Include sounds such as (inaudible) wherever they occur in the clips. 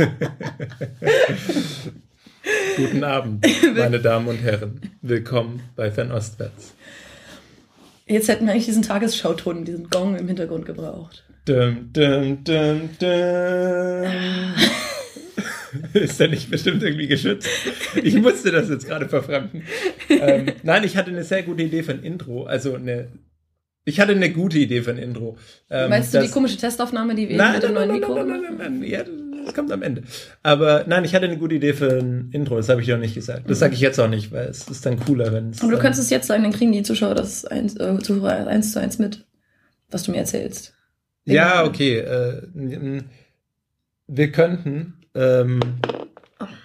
(laughs) Guten Abend, meine Damen und Herren. Willkommen bei Fernostwärts. Jetzt hätten wir eigentlich diesen Tagesschauton, diesen Gong im Hintergrund gebraucht. Dum, dum, dum, dum. Ist der nicht bestimmt irgendwie geschützt? Ich musste das jetzt gerade verfremden. Ähm, nein, ich hatte eine sehr gute Idee für ein Intro. Also eine. Ich hatte eine gute Idee für ein Intro. Ähm, Meinst du die komische Testaufnahme, die wir Nein, mit dem nein, neuen nein, Mikro nein, gemacht nein, nein, nein, ja, das kommt am Ende. Aber nein, ich hatte eine gute Idee für ein Intro, das habe ich noch nicht gesagt. Das sage ich jetzt auch nicht, weil es ist dann cooler, wenn es. Aber du dann- könntest es jetzt sagen, dann kriegen die Zuschauer das eins, äh, Zuhörer eins zu eins mit, was du mir erzählst. Ja, okay. Äh, wir könnten. Ähm,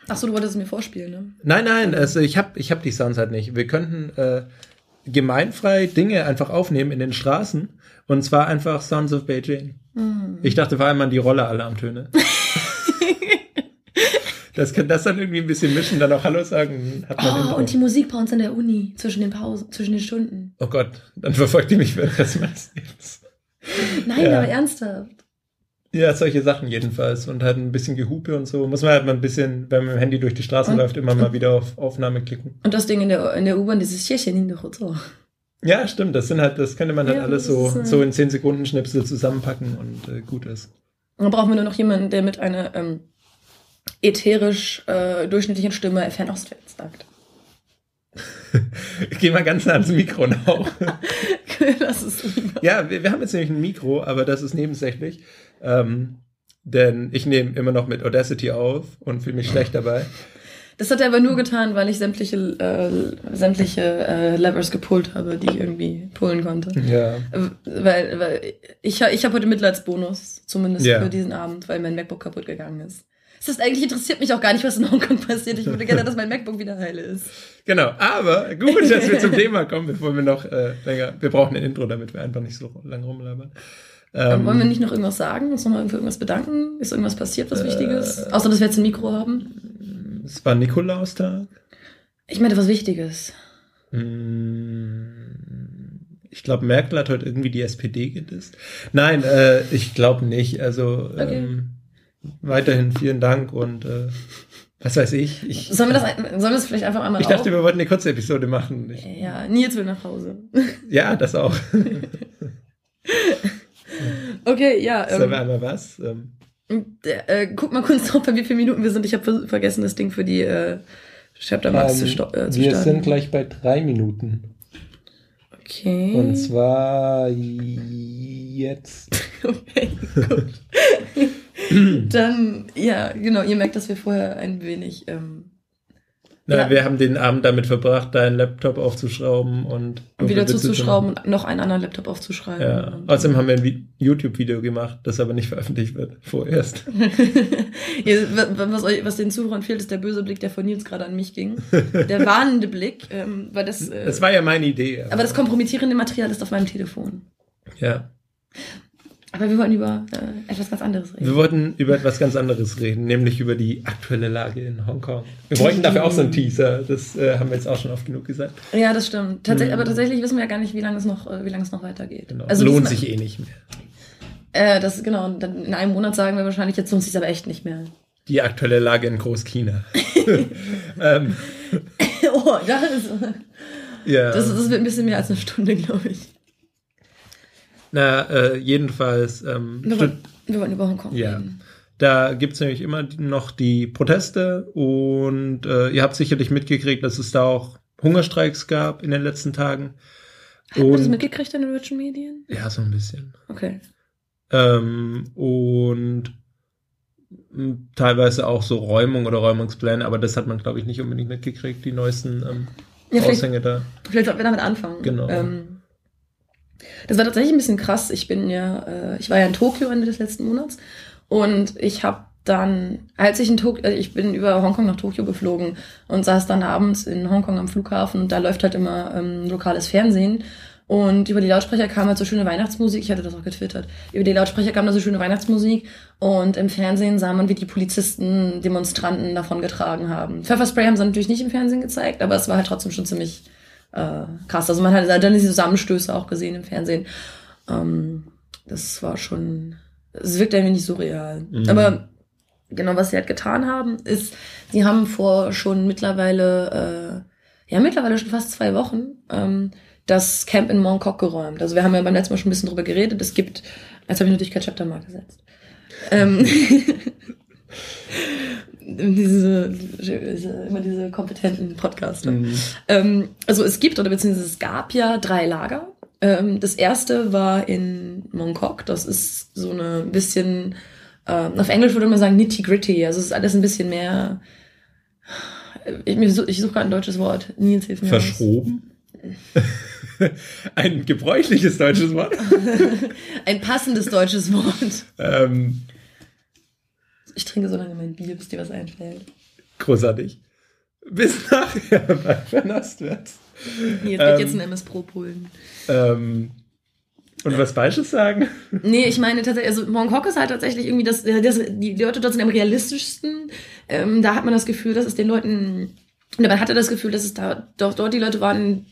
Achso, du wolltest es mir vorspielen, ne? nein, nein, also ich habe ich hab die Sounds halt nicht. Wir könnten äh, gemeinfrei Dinge einfach aufnehmen in den Straßen. Und zwar einfach Sounds of Beijing. Hm. Ich dachte vor allem an die Roller-Alarmtöne. (laughs) das könnte das dann irgendwie ein bisschen mischen, dann auch Hallo sagen. Oh, und die Musik bei uns in der Uni, zwischen den Pausen, zwischen den Stunden. Oh Gott, dann verfolgt die mich für meines Lebens. Nein, Ja. aber ernsthaft. Ja, solche Sachen jedenfalls. Und halt ein bisschen Gehupe und so. Muss man halt mal ein bisschen, wenn man mit dem Handy durch die Straße Und- läuft, immer mal wieder auf Aufnahme klicken. Und das Ding in der, in der U-Bahn, dieses Tierchen in der Hotel. Ja, stimmt. Das sind halt, das könnte man halt Ja, alles das so, äh, so in 10 Sekunden Schnipsel zusammenpacken und äh, gut ist. Dann brauchen wir nur noch jemanden, der mit einer ähm, ätherisch äh, durchschnittlichen Stimme fernostwärts sagt. (laughs) Geh mal ganz nah ans Mikro noch. (laughs) das ist lieber. ja, wir, wir haben jetzt nämlich ein Mikro, aber das ist nebensächlich. Ähm, denn ich nehme immer noch mit Audacity auf und fühle mich schlecht dabei. Das hat er aber nur getan, weil ich sämtliche, äh, sämtliche äh, Levers gepullt habe, die ich irgendwie pullen konnte. Ja. Äh, Weil, weil ich, ich habe heute Mitleidsbonus, zumindest Ja. für diesen Abend, weil mein MacBook kaputt gegangen ist. Das heißt, eigentlich interessiert mich auch gar nicht, was in Hongkong passiert. Ich würde gerne, dass mein MacBook wieder heile ist. Genau, aber gut, dass wir zum Thema kommen, bevor wir noch äh, länger. Wir brauchen ein Intro, damit wir einfach nicht so lange rumlabern. Ähm, wollen wir nicht noch irgendwas sagen? Uns nochmal für irgendwas bedanken? Ist irgendwas passiert, was Wichtiges? Außer, dass wir jetzt ein Mikro haben? Es war Nikolaustag. Ich meine, was Wichtiges. Hm, Ich glaube, Merkel hat heute irgendwie die SPD gedisst. Nein, äh, ich glaube nicht. Also Okay. ähm, weiterhin vielen Dank und äh, was weiß ich. Ich, Sollen wir das, sollen wir das vielleicht einfach einmal ich dachte, auf? wir wollten eine kurze Episode machen. Ich, Ja, Nils will nach Hause. (laughs) ja, das auch. (laughs) Okay, ja. Sollen wir Ähm, einmal was? Ähm, äh, guck mal kurz drauf, bei wie vielen Minuten wir sind. Ich habe vergessen, das Ding für die äh, Chapter Max zu, sto- äh, zu wir starten. sind gleich bei drei Minuten. Okay. Und zwar jetzt. (laughs) Okay, gut. (clears throat) Dann, ja, genau, ihr merkt, dass wir vorher ein wenig. Ähm, Na, Ja. Wir haben den Abend damit verbracht, deinen Laptop aufzuschrauben und wieder Witze zu zuzuschrauben und noch einen anderen Laptop aufzuschreiben. Ja. Und- Außerdem haben wir ein Vi- YouTube-Video gemacht, das aber nicht veröffentlicht wird, (laughs) vorerst. (laughs) Was, euch, was den Zuhörern fehlt, ist der böse Blick, der von Nils gerade an mich ging. Der (laughs) warnende Blick, ähm, weil das. Äh, Das war ja meine Idee. aber das kompromittierende Material ist auf meinem Telefon. ja. Aber wir wollen über äh, etwas ganz anderes reden. Wir wollten über etwas ganz anderes reden, nämlich über die aktuelle Lage in Hongkong. Wir bräuchten dafür auch so einen Teaser, das äh, haben wir jetzt auch schon oft genug gesagt. Ja, das stimmt. Tatsächlich, Mhm. Aber tatsächlich wissen wir ja gar nicht, wie lange es noch, äh, wie lange es noch weitergeht. Genau. Also Lohnt sich eh nicht mehr. Äh, das genau. und Dann in einem Monat sagen wir wahrscheinlich, jetzt lohnt sich aber echt nicht mehr. Die aktuelle Lage in Großchina. (laughs) ähm, (laughs) oh, das ist, ja. das, das wird ein bisschen mehr als eine Stunde, glaube ich. Na, äh, jedenfalls, ähm, Wir wollen, wir wollen über Hongkong Ja. reden. Da gibt's nämlich immer noch die Proteste und äh, ihr habt sicherlich mitgekriegt, dass es da auch Hungerstreiks gab in den letzten Tagen. Hat man das mitgekriegt in den deutschen Medien? Ja, so ein bisschen. Okay. Ähm, und mh, teilweise auch so Räumung oder Räumungspläne, aber das hat man, glaube ich, nicht unbedingt mitgekriegt, die neuesten ähm, Ja, Aushänge da. vielleicht sollten wir damit anfangen. Genau. Ähm, das war tatsächlich ein bisschen krass. Ich bin ja, äh, ich war ja in Tokio Ende des letzten Monats und ich habe dann, als ich in Tokio, äh, ich bin über Hongkong nach Tokio geflogen und saß dann abends in Hongkong am Flughafen und da läuft halt immer ähm, lokales Fernsehen und über die Lautsprecher kam halt so schöne Weihnachtsmusik. Ich hatte das auch getwittert. Über die Lautsprecher kam da so schöne Weihnachtsmusik und im Fernsehen sah man, wie die Polizisten Demonstranten davon getragen haben. Pfefferspray haben sie natürlich nicht im Fernsehen gezeigt, aber es war halt trotzdem schon ziemlich äh, krass. Also man hat dann diese Zusammenstöße auch gesehen im Fernsehen. Ähm, das war schon, es wirkt ein wenig surreal. Mhm. Aber genau, was sie halt getan haben, ist, sie haben vor schon mittlerweile, äh, ja, mittlerweile schon fast zwei Wochen, ähm, das Camp in Mongkok geräumt. Also wir haben ja beim letzten Mal schon ein bisschen drüber geredet. Es gibt, jetzt habe ich natürlich kein Chaptermark gesetzt. Ähm, (laughs) diese, diese, immer diese kompetenten Podcaster. Mhm. Ähm, also es gibt oder beziehungsweise es gab ja drei Lager. Ähm, das erste war in Mongkok. Das ist so eine bisschen, äh, auf Englisch würde man sagen nitty gritty. Also es ist alles ein bisschen mehr. Ich, ich suche gerade ein deutsches Wort. Nils hilft mir. Verschroben? (laughs) ein gebräuchliches deutsches Wort? (laughs) ein passendes deutsches Wort. Ähm, ich trinke so lange mein Bier, bis dir was einfällt. Großartig. Bis nachher bei Vernastwärts. Jetzt ähm, jetzt ein MS Pro holen. Ähm, und was Falsches sagen? Nee, ich meine tatsächlich, also Mongkok ist halt tatsächlich irgendwie das, das die Leute dort sind am realistischsten. Ähm, da hat man das Gefühl, dass es den Leuten, man hatte das Gefühl, dass es da doch dort die Leute waren,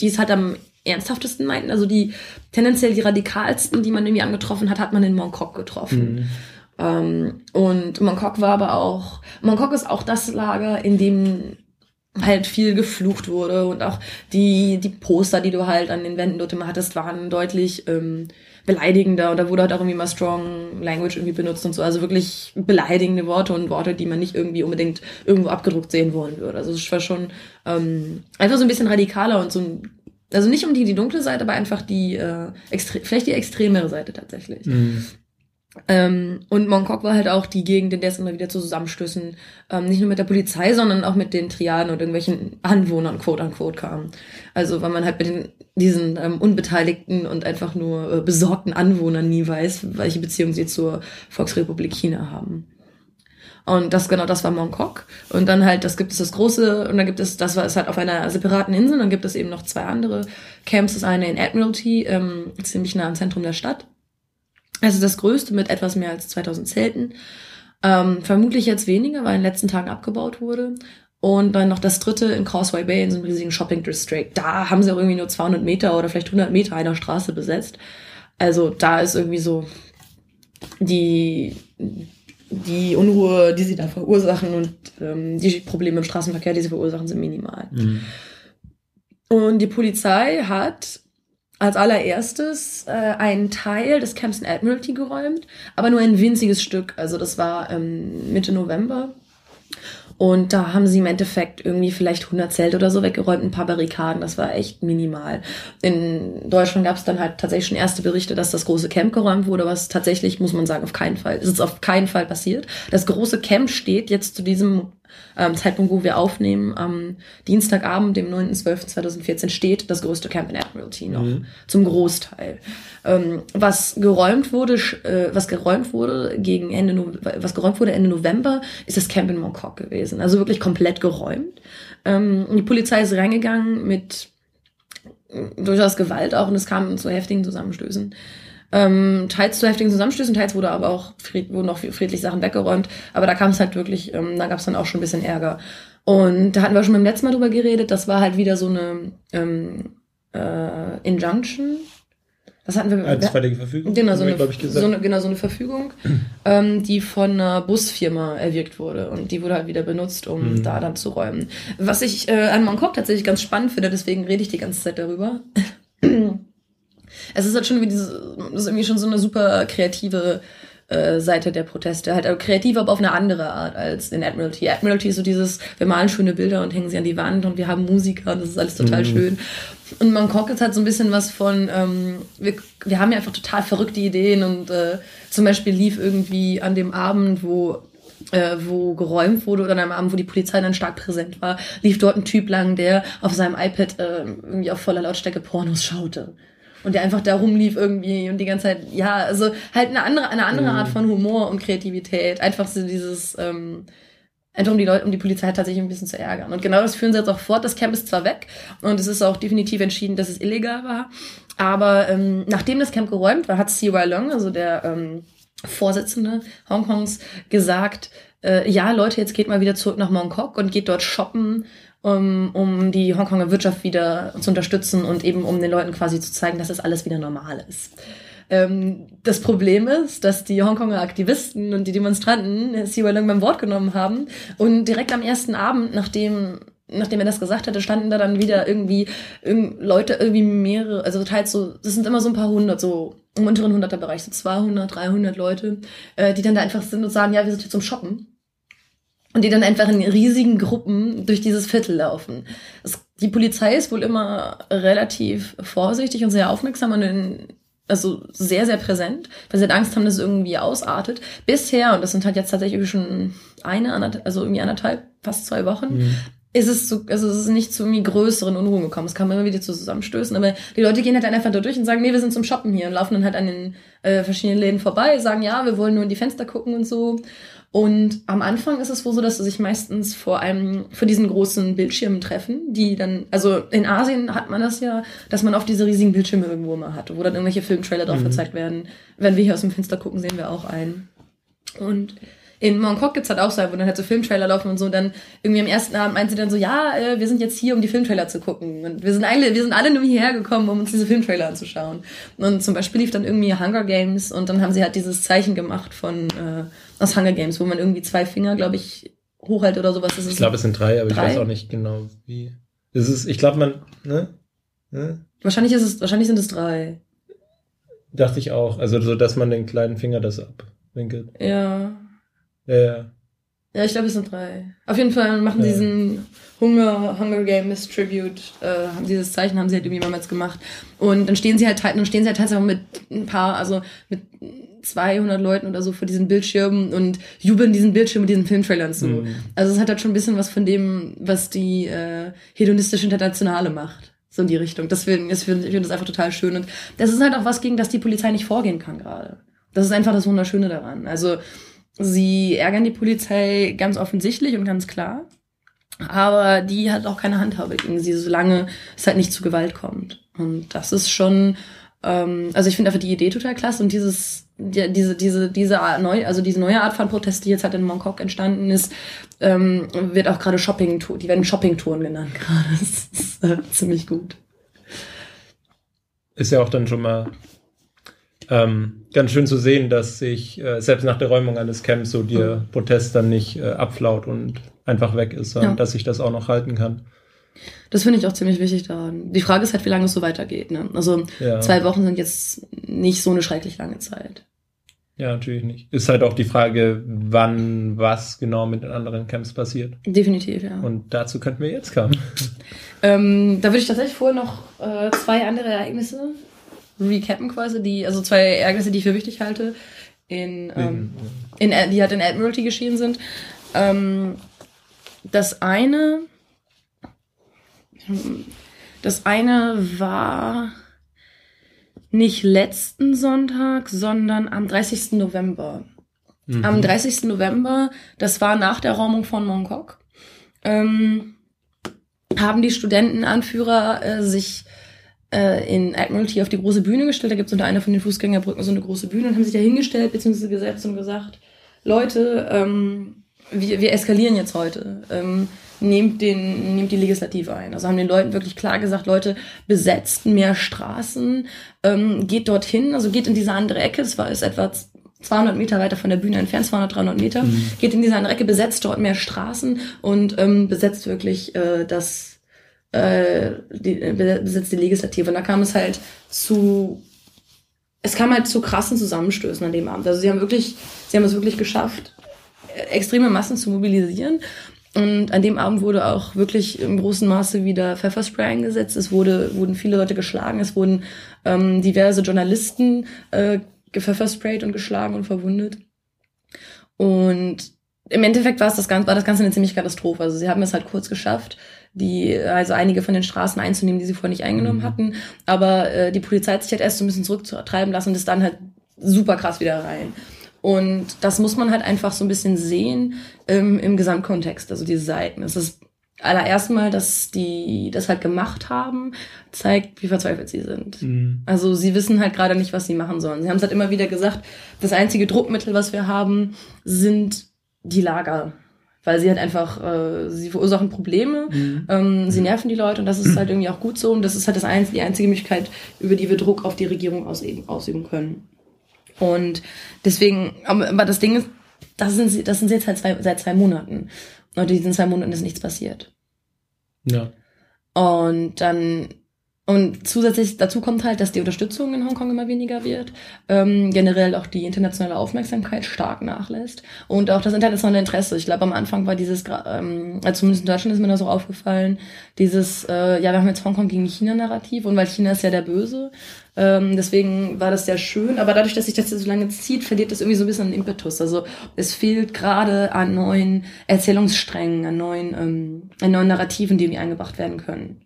die es halt am ernsthaftesten meinten. Also die tendenziell die radikalsten, die man irgendwie angetroffen hat, hat man in Mongkok getroffen. Mhm. Ähm, und Mongkok war aber auch, Mongkok ist auch das Lager, in dem halt viel geflucht wurde und auch die, die Poster, die du halt an den Wänden dort immer hattest, waren deutlich ähm, beleidigender und da wurde halt auch irgendwie mal strong language irgendwie benutzt und so. Also wirklich beleidigende Worte und Worte, die man nicht irgendwie unbedingt irgendwo abgedruckt sehen wollen würde. Also es war schon ähm, einfach so ein bisschen radikaler und so ein also nicht um die, die dunkle Seite, aber einfach die, äh, extre vielleicht die extremere Seite tatsächlich. Mhm. Ähm, und Mongkok war halt auch die Gegend, in der es immer wieder zu Zusammenstößen, ähm, nicht nur mit der Polizei, sondern auch mit den Triaden und irgendwelchen Anwohnern, quote unquote, kam. Also, weil man halt mit den, diesen ähm, unbeteiligten und einfach nur äh, besorgten Anwohnern nie weiß, welche Beziehung sie zur Volksrepublik China haben. Und das, genau, das war Mongkok. Und dann halt, das gibt es das große, und dann gibt es, das war es halt auf einer separaten Insel, dann gibt es eben noch zwei andere Camps. Das eine in Admiralty, ähm, ziemlich nah am Zentrum der Stadt. Also das größte mit etwas mehr als 2000 Zelten. Ähm, vermutlich jetzt weniger, weil in den letzten Tagen abgebaut wurde. Und dann noch das dritte in Causeway Bay in so einem riesigen Shopping District. Da haben sie auch irgendwie nur 200 Meter oder vielleicht 100 Meter einer Straße besetzt. Also da ist irgendwie so die, die Unruhe, die sie da verursachen und ähm, die Probleme im Straßenverkehr, die sie verursachen, sind minimal. Mhm. Und die Polizei hat als allererstes äh, einen Teil des Camps in Admiralty geräumt, aber nur ein winziges Stück. Also das war ähm, Mitte November. Und da haben sie im Endeffekt irgendwie vielleicht 100 Zelte oder so weggeräumt, ein paar Barrikaden. Das war echt minimal. In Deutschland gab es dann halt tatsächlich schon erste Berichte, dass das große Camp geräumt wurde, was tatsächlich, muss man sagen, auf keinen Fall, es ist auf keinen Fall passiert. Das große Camp steht jetzt zu diesem ähm, Zeitpunkt, wo wir aufnehmen, am Dienstagabend, dem 9.12.2014, steht das größte Camp in Admiralty noch. Mhm. Zum Großteil. Ähm, was geräumt wurde, äh, was geräumt wurde gegen Ende, no was geräumt wurde Ende November, ist das Camp in Mongkok gewesen. Also wirklich komplett geräumt. Ähm, die Polizei ist reingegangen mit durchaus Gewalt auch und es kam zu heftigen Zusammenstößen. Ähm, teils zu heftigen Zusammenstößen, teils wurde aber auch fried, wurden auch friedlich Sachen weggeräumt. Aber da kam es halt wirklich, ähm, da gab es dann auch schon ein bisschen Ärger. Und da hatten wir schon beim letzten Mal drüber geredet. Das war halt wieder so eine ähm, äh, Injunction. Das hatten wir. Einstweilige Verfügung. Genau, so eine, so eine, genau, so eine Verfügung, (clears throat) ähm, die von einer Busfirma erwirkt wurde. Und die wurde halt wieder benutzt, um mhm. da dann zu räumen. Was ich äh, an Mongkok tatsächlich ganz spannend finde, deswegen rede ich die ganze Zeit darüber (clears throat) es ist halt schon wie diese, das ist irgendwie schon so eine super kreative äh, Seite der Proteste. Halt also kreativ, aber auf eine andere Art als in Admiralty. Admiralty ist so dieses, wir malen schöne Bilder und hängen sie an die Wand und wir haben Musiker und das ist alles total mhm. schön. Und Mongkok ist halt so ein bisschen was von, ähm, wir, wir haben ja einfach total verrückte Ideen und äh, zum Beispiel lief irgendwie an dem Abend, wo äh, wo geräumt wurde oder an einem Abend, wo die Polizei dann stark präsent war, lief dort ein Typ lang, der auf seinem iPad äh, irgendwie auf voller Lautstärke Pornos schaute und der einfach da rumlief irgendwie und die ganze Zeit, ja, also halt eine andere, eine andere mhm. Art von Humor und Kreativität. Einfach so dieses, ähm, einfach um die Leute, um die Polizei tatsächlich ein bisschen zu ärgern. Und genau das führen sie jetzt auch fort. Das Camp ist zwar weg und es ist auch definitiv entschieden, dass es illegal war, aber ähm, nachdem das Camp geräumt war, hat CY Long, also der ähm, Vorsitzende Hongkongs, gesagt, äh, ja, Leute, jetzt geht mal wieder zurück nach Mongkok und geht dort shoppen um, um die Hongkonger Wirtschaft wieder zu unterstützen und eben um den Leuten quasi zu zeigen, dass das alles wieder normal ist. Ähm, das Problem ist, dass die Hongkonger Aktivisten und die Demonstranten Siwa Long beim Wort genommen haben und direkt am ersten Abend, nachdem nachdem er das gesagt hatte, standen da dann wieder irgendwie Leute, irgendwie mehrere, also teils so, das sind immer so ein paar hundert, so im unteren hunderter Bereich, so 200, 300 Leute, äh, die dann da einfach sind und sagen, ja, wir sind hier zum Shoppen. Und die dann einfach in riesigen Gruppen durch dieses Viertel laufen. Es, die Polizei ist wohl immer relativ vorsichtig und sehr aufmerksam und in, also sehr, sehr präsent, weil sie halt Angst haben, dass es irgendwie ausartet. Bisher, und das sind halt jetzt tatsächlich schon eine, also irgendwie anderthalb, fast zwei Wochen, mhm ist es so, also es ist nicht zu irgendwie größeren Unruhen gekommen. Es kam immer wieder zu Zusammenstößen, aber die Leute gehen halt dann einfach da durch und sagen, nee, wir sind zum Shoppen hier und laufen dann halt an den äh, verschiedenen Läden vorbei, sagen, ja, wir wollen nur in die Fenster gucken und so. Und am Anfang ist es wohl so, dass sie sich meistens vor einem, vor diesen großen Bildschirmen treffen, die dann, also in Asien hat man das ja, dass man auf diese riesigen Bildschirme irgendwo mal hat, wo dann irgendwelche Filmtrailer drauf mhm. gezeigt werden. Wenn wir hier aus dem Fenster gucken, sehen wir auch einen. Und in Mongkok gibt's halt auch so, wo dann halt so Filmtrailer laufen und so. Und dann irgendwie am ersten Abend meint sie dann so, ja, äh, wir sind jetzt hier, um die Filmtrailer zu gucken. Und wir sind alle, wir sind alle nur hierher gekommen, um uns diese Filmtrailer anzuschauen. Und zum Beispiel lief dann irgendwie Hunger Games und dann haben sie halt dieses Zeichen gemacht von äh, aus Hunger Games, wo man irgendwie zwei Finger, glaube ich, hochhält oder sowas. Das ich glaube, es sind drei, aber drei? ich weiß auch nicht genau wie. Es ist, ich glaube, man, ne? ne? Wahrscheinlich ist es, wahrscheinlich sind es drei. Dachte ich auch. Also so, dass man den kleinen Finger das abwinkelt. Ja. Ja, ja. Ja, ich glaube, es sind drei. Auf jeden Fall machen ja. diesen Hunger, Hunger Games Tribute, äh, haben dieses Zeichen haben sie halt irgendwie mehrmals gemacht. Und dann stehen sie halt, dann stehen sie halt tatsächlich mit ein paar, also mit 200 Leuten oder so vor diesen Bildschirmen und jubeln diesen Bildschirm mit diesen Filmtrailern zu. Mhm. Also es hat halt schon ein bisschen was von dem, was die äh, hedonistische Internationale macht. So in die Richtung. Deswegen, ich finde das einfach total schön. Und das ist halt auch was, gegen das die Polizei nicht vorgehen kann gerade. Das ist einfach das Wunderschöne daran. Also Sie ärgern die Polizei ganz offensichtlich und ganz klar. Aber die hat auch keine Handhabe gegen sie, solange es halt nicht zu Gewalt kommt. Und das ist schon, ähm, also ich finde einfach die Idee total klasse und dieses, die, diese, diese, diese neu, also diese neue Art von Protest, die jetzt halt in Mongkok entstanden ist, ähm, wird auch gerade Shopping, die werden Shopping-Touren genannt gerade. Das ist äh, ziemlich gut. Ist ja auch dann schon mal ähm, ganz schön zu sehen, dass sich äh, selbst nach der Räumung eines Camps so der mhm. Protest dann nicht äh, abflaut und einfach weg ist, sondern ja. dass sich das auch noch halten kann. Das finde ich auch ziemlich wichtig daran. Die Frage ist halt, wie lange es so weitergeht. Ne? Also ja. zwei Wochen sind jetzt nicht so eine schrecklich lange Zeit. Ja, natürlich nicht. Ist halt auch die Frage, wann was genau mit den anderen Camps passiert. Definitiv, ja. Und dazu könnten wir jetzt kommen. Ähm, da würde ich tatsächlich vorher noch äh, zwei andere Ereignisse recappen quasi, die, also zwei Ereignisse, die ich für wichtig halte, in, ähm, in, die halt in Admiralty geschehen sind. Ähm, das eine, das eine war nicht letzten Sonntag, sondern am 30. November. Mhm. Am 30. November, das war nach der Räumung von Mongkok, ähm, haben die Studentenanführer äh, sich äh, in Admiralty auf die große Bühne gestellt. Da gibt es unter einer von den Fußgängerbrücken so eine große Bühne und haben sich da hingestellt, beziehungsweise gesetzt und gesagt, Leute, ähm, wir, wir eskalieren jetzt heute. Ähm, nehmt, den, nehmt die Legislative ein. Also haben den Leuten wirklich klar gesagt, Leute, besetzt mehr Straßen, ähm, geht dorthin, also geht in diese andere Ecke, es war ist etwa 200 Meter weiter von der Bühne entfernt, 200, 300 Meter, mhm. geht in diese andere Ecke, besetzt dort mehr Straßen und ähm, besetzt wirklich äh, das äh, die, äh, besitzt die Legislative. Und da kam es halt zu, es kam halt zu krassen Zusammenstößen an dem Abend. Also sie haben wirklich, sie haben es wirklich geschafft, äh, extreme Massen zu mobilisieren. Und an dem Abend wurde auch wirklich im großen Maße wieder Pfefferspray eingesetzt. Es wurde, wurden viele Leute geschlagen. Es wurden ähm, diverse Journalisten äh, gepfeffersprayt und geschlagen und verwundet. Und im Endeffekt war es das Ganze, war das Ganze eine ziemlich Katastrophe. Also sie haben es halt kurz geschafft, die, also einige von den Straßen einzunehmen, die sie vorher nicht eingenommen mhm. hatten. Aber äh, die Polizei hat sich halt erst so ein bisschen zurücktreiben lassen und ist dann halt super krass wieder rein. Und das muss man halt einfach so ein bisschen sehen ähm, im Gesamtkontext, also diese Seiten. Es ist allererst mal, dass die das halt gemacht haben, zeigt, wie verzweifelt sie sind. Mhm. Also sie wissen halt gerade nicht, was sie machen sollen. Sie haben es halt immer wieder gesagt, das einzige Druckmittel, was wir haben, sind die Lager weil sie halt einfach, äh, sie verursachen Probleme, mhm. ähm, sie nerven die Leute und das ist halt (clears throat) irgendwie auch gut so und das ist halt das einzige, die einzige Möglichkeit, über die wir Druck auf die Regierung ausüben, ausüben können. Und deswegen, aber das Ding ist, das sind sie, das sind sie jetzt halt zwei, seit zwei Monaten. Und in diesen zwei Monaten ist nichts passiert. Ja. Und dann und zusätzlich dazu kommt halt, dass die Unterstützung in Hongkong immer weniger wird, ähm, generell auch die internationale Aufmerksamkeit stark nachlässt und auch das internationale Interesse. Ich glaube, am Anfang war dieses, ähm, also zumindest in Deutschland ist mir das so aufgefallen, dieses, äh, ja, wir haben jetzt Hongkong gegen China-Narrativ und weil China ist ja der Böse, ähm, deswegen war das sehr schön, aber dadurch, dass sich das jetzt so lange zieht, verliert das irgendwie so ein bisschen an Impetus. Also es fehlt gerade an neuen Erzählungssträngen, an neuen, ähm, an neuen Narrativen, die irgendwie eingebracht werden können.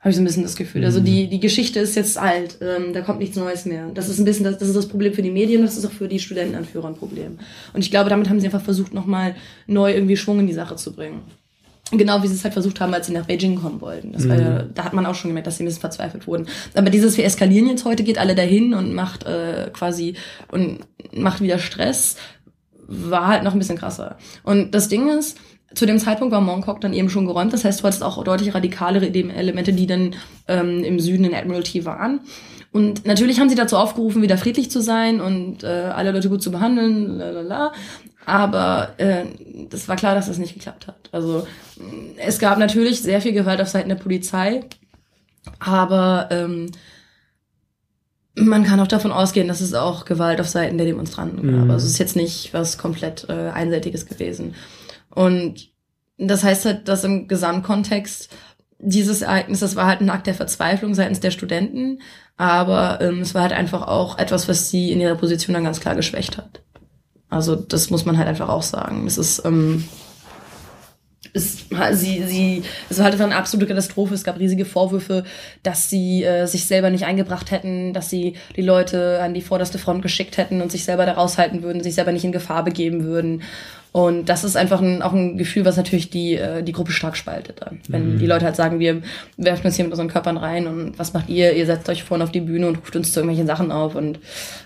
Habe ich so ein bisschen das Gefühl. Also die, mhm. die Geschichte ist jetzt alt, ähm, da kommt nichts Neues mehr. Das ist ein bisschen das, das ist das Problem für die Medien, das ist auch für die Studentenanführer ein Problem. Und ich glaube, damit haben sie einfach versucht, nochmal neu irgendwie Schwung in die Sache zu bringen. Genau wie sie es halt versucht haben, als sie nach Beijing kommen wollten. Das war mhm. da hat man auch schon gemerkt, dass sie ein bisschen verzweifelt wurden. Aber dieses wir eskalieren jetzt heute, geht alle dahin und macht äh, quasi und macht wieder Stress, war halt noch ein bisschen krasser. Und das Ding ist, zu dem Zeitpunkt war Mongkok dann eben schon geräumt. Das heißt, du hattest auch deutlich radikalere Elemente, die dann ähm, im Süden in Admiralty waren. Und natürlich haben sie dazu aufgerufen, wieder friedlich zu sein und äh, alle Leute gut zu behandeln, lalala. Aber äh, das war klar, dass das nicht geklappt hat. Also es gab natürlich sehr viel Gewalt auf Seiten der Polizei, aber ähm, man kann auch davon ausgehen, dass es auch Gewalt auf Seiten der Demonstranten gab. Mhm. Also es ist jetzt nicht was komplett äh, Einseitiges gewesen. Und das heißt halt, dass im Gesamtkontext dieses Ereignis, das war halt ein Akt der Verzweiflung seitens der Studenten, aber ähm, es war halt einfach auch etwas, was sie in ihrer Position dann ganz klar geschwächt hat. Also das muss man halt einfach auch sagen. Es ist ähm, es, sie, sie, es war halt eine absolute Katastrophe. Es gab riesige Vorwürfe, dass sie äh, sich selber nicht eingebracht hätten, dass sie die Leute an die vorderste Front geschickt hätten und sich selber da raushalten würden, sich selber nicht in Gefahr begeben würden. Und das ist einfach ein, auch ein Gefühl, was natürlich die, äh, die Gruppe stark spaltet dann. Wenn mhm. die Leute halt sagen, wir werfen uns hier mit unseren Körpern rein und was macht ihr? Ihr setzt euch vorne auf die Bühne und ruft uns zu irgendwelchen Sachen auf und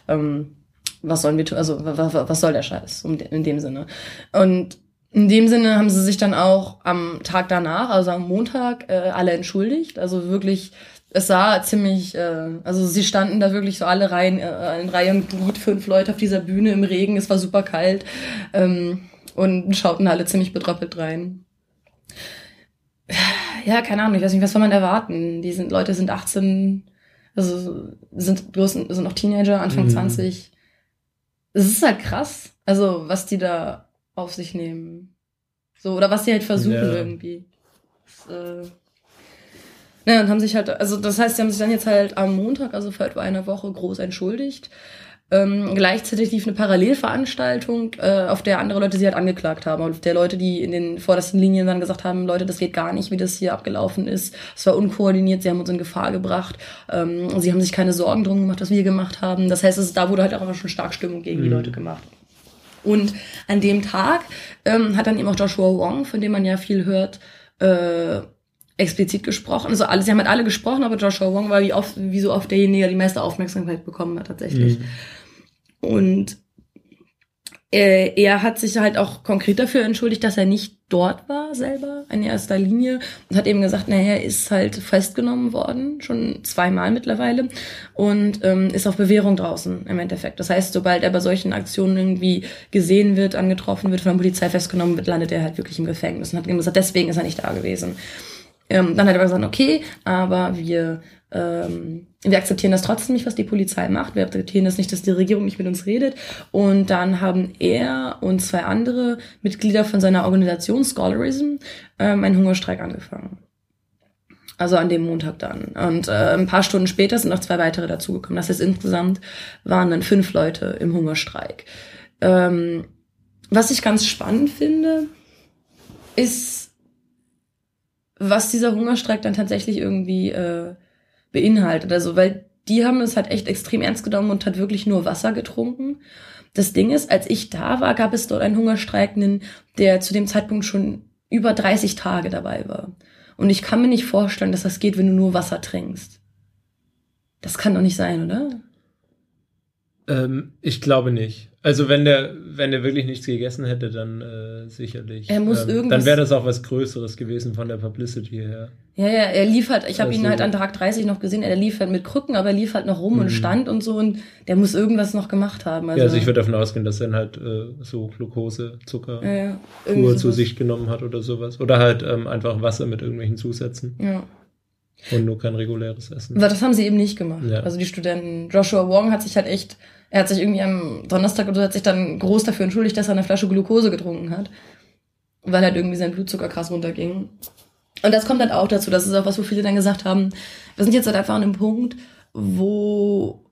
ähm, was sollen wir tun? Also was, soll der Scheiß in dem Sinne? Und in dem Sinne haben sie sich dann auch am Tag danach, also am Montag, äh, alle entschuldigt. Also wirklich, es sah ziemlich, äh, also sie standen da wirklich so alle Reihen, äh, in Reihe und Glied, fünf Leute auf dieser Bühne im Regen, es war super kalt. Ähm, und schauten alle ziemlich betröppelt rein. Ja, keine Ahnung, ich weiß nicht, was soll man erwarten? Die sind, Leute sind 18, also sind bloß, sind noch Teenager, Anfang mhm. 20. Es ist halt krass, also was die da auf sich nehmen. So, oder was die halt versuchen ja. irgendwie. Das, äh, naja, und haben sich halt, also das heißt, sie haben sich dann jetzt halt am Montag, also vor etwa einer Woche, groß entschuldigt. Ähm, gleichzeitig lief eine Parallelveranstaltung, äh, auf der andere Leute sie halt angeklagt haben. Und der Leute, die in den vordersten Linien dann gesagt haben, Leute, das geht gar nicht, wie das hier abgelaufen ist. Es war unkoordiniert, sie haben uns in Gefahr gebracht. Ähm, sie haben sich keine Sorgen drum gemacht, was wir gemacht haben. Das heißt, es, da wurde halt auch schon stark Stimmung gegen mhm. die Leute gemacht. Und an dem Tag ähm, hat dann eben auch Joshua Wong, von dem man ja viel hört, äh, explizit gesprochen. Also alle, sie haben halt alle gesprochen, aber Joshua Wong war wie, oft, wie so oft derjenige, der die meiste Aufmerksamkeit bekommen hat tatsächlich. Mhm. Und äh, er hat sich halt auch konkret dafür entschuldigt, dass er nicht dort war selber in erster Linie und hat eben gesagt, naja, er ist halt festgenommen worden, schon zweimal mittlerweile und ähm, ist auf Bewährung draußen im Endeffekt. Das heißt, sobald er bei solchen Aktionen irgendwie gesehen wird, angetroffen wird, von der Polizei festgenommen wird, landet er halt wirklich im Gefängnis und hat gesagt, deswegen ist er nicht da gewesen. Ähm, dann hat er gesagt, okay, aber wir, ähm, wir akzeptieren das trotzdem nicht, was die Polizei macht. Wir akzeptieren das nicht, dass die Regierung nicht mit uns redet. Und dann haben er und zwei andere Mitglieder von seiner Organisation Scholarism ähm, einen Hungerstreik angefangen. Also an dem Montag dann. Und äh, ein paar Stunden später sind noch zwei weitere dazugekommen. Das heißt, insgesamt waren dann fünf Leute im Hungerstreik. Ähm, was ich ganz spannend finde, ist, was dieser Hungerstreik dann tatsächlich irgendwie äh, beinhaltet. Also, weil die haben es halt echt extrem ernst genommen und hat wirklich nur Wasser getrunken. Das Ding ist, als ich da war, gab es dort einen Hungerstreikenden, der zu dem Zeitpunkt schon über 30 Tage dabei war. Und ich kann mir nicht vorstellen, dass das geht, wenn du nur Wasser trinkst. Das kann doch nicht sein, oder? Ähm, ich glaube nicht. Also wenn der, wenn der wirklich nichts gegessen hätte, dann äh, sicherlich. Er muss ähm, irgendwas- Dann wäre das auch was Größeres gewesen von der Publicity her. Ja, ja, er lief halt, ich habe ihn Also- halt an Tag 30 noch gesehen, er lief halt mit Krücken, aber er lief halt noch rum und Mhm. stand und so und der muss irgendwas noch gemacht haben. Also, ja, also ich würde davon ausgehen, dass er dann halt äh, so Glucose, Zucker, ja, ja, zu sich genommen hat oder sowas. Oder halt ähm, einfach Wasser mit irgendwelchen Zusätzen Ja. Und nur kein reguläres Essen. Aber das haben sie eben nicht gemacht. Ja. Also die Studenten. Joshua Wong hat sich halt echt, er hat sich irgendwie am Donnerstag oder so, hat sich dann groß dafür entschuldigt, dass er eine Flasche Glucose getrunken hat. Weil halt irgendwie sein Blutzucker krass runterging. Und das kommt halt auch dazu, das ist auch was, wo viele dann gesagt haben, wir sind jetzt halt einfach an einem Punkt, wo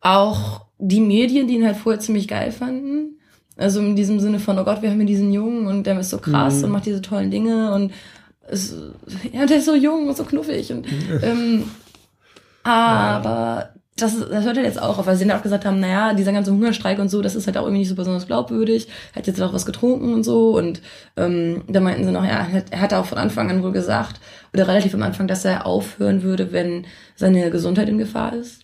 auch die Medien, die ihn halt vorher ziemlich geil fanden, also in diesem Sinne von, oh Gott, wir haben hier diesen Jungen und der ist so krass Mhm. und macht diese tollen Dinge und es, ja, der ist so jung und so knuffig und (laughs) ähm, aber das, das hört halt jetzt auch auf, weil sie dann auch gesagt haben, naja, dieser ganze Hungerstreik und so, das ist halt auch irgendwie nicht so besonders glaubwürdig. Er hat jetzt auch was getrunken und so. Und ähm, da meinten sie noch, ja, er hat- er auch von Anfang an wohl gesagt, oder relativ am Anfang, dass er aufhören würde, wenn seine Gesundheit in Gefahr ist.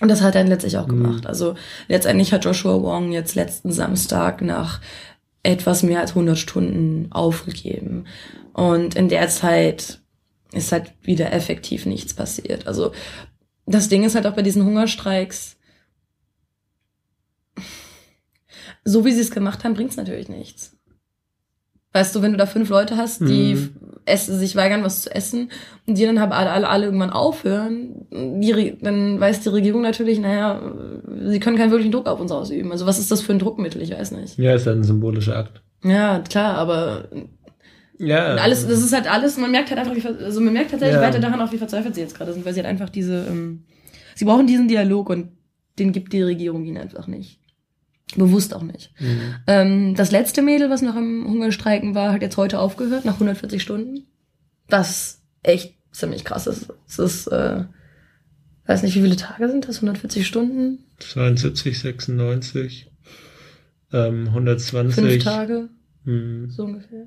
Und das hat er dann letztlich auch Mhm. gemacht. Also letztendlich hat Joshua Wong jetzt letzten Samstag nach etwas mehr als 100 Stunden aufgegeben. Und in der Zeit ist halt wieder effektiv nichts passiert. Also das Ding ist halt auch bei diesen Hungerstreiks, so wie sie es gemacht haben, bringt's natürlich nichts. Weißt du, wenn du da fünf Leute hast, die Mhm. essen, sich weigern, was zu essen, und die dann aber alle, alle, alle irgendwann aufhören, die, dann weiß die Regierung natürlich, naja, sie können keinen wirklichen Druck auf uns ausüben. Also was ist das für ein Druckmittel? Ich weiß nicht. Ja, ist halt ein symbolischer Akt. Ja, klar, aber Ja. und alles, das ist halt alles, man merkt halt einfach, wie, also man merkt tatsächlich Ja. weiter daran auch, wie verzweifelt sie jetzt gerade sind, weil sie halt einfach diese, ähm, sie brauchen diesen Dialog und den gibt die Regierung ihnen einfach nicht. Bewusst auch nicht. Mhm. Ähm, das letzte Mädel, was noch im Hungerstreiken war, hat jetzt heute aufgehört, nach 140 Stunden. Was echt ziemlich krass ist. Es ist, äh, weiß nicht, wie viele Tage sind das? 140 Stunden? 72, 96, ähm, 120. Fünf Tage, Hm, so ungefähr.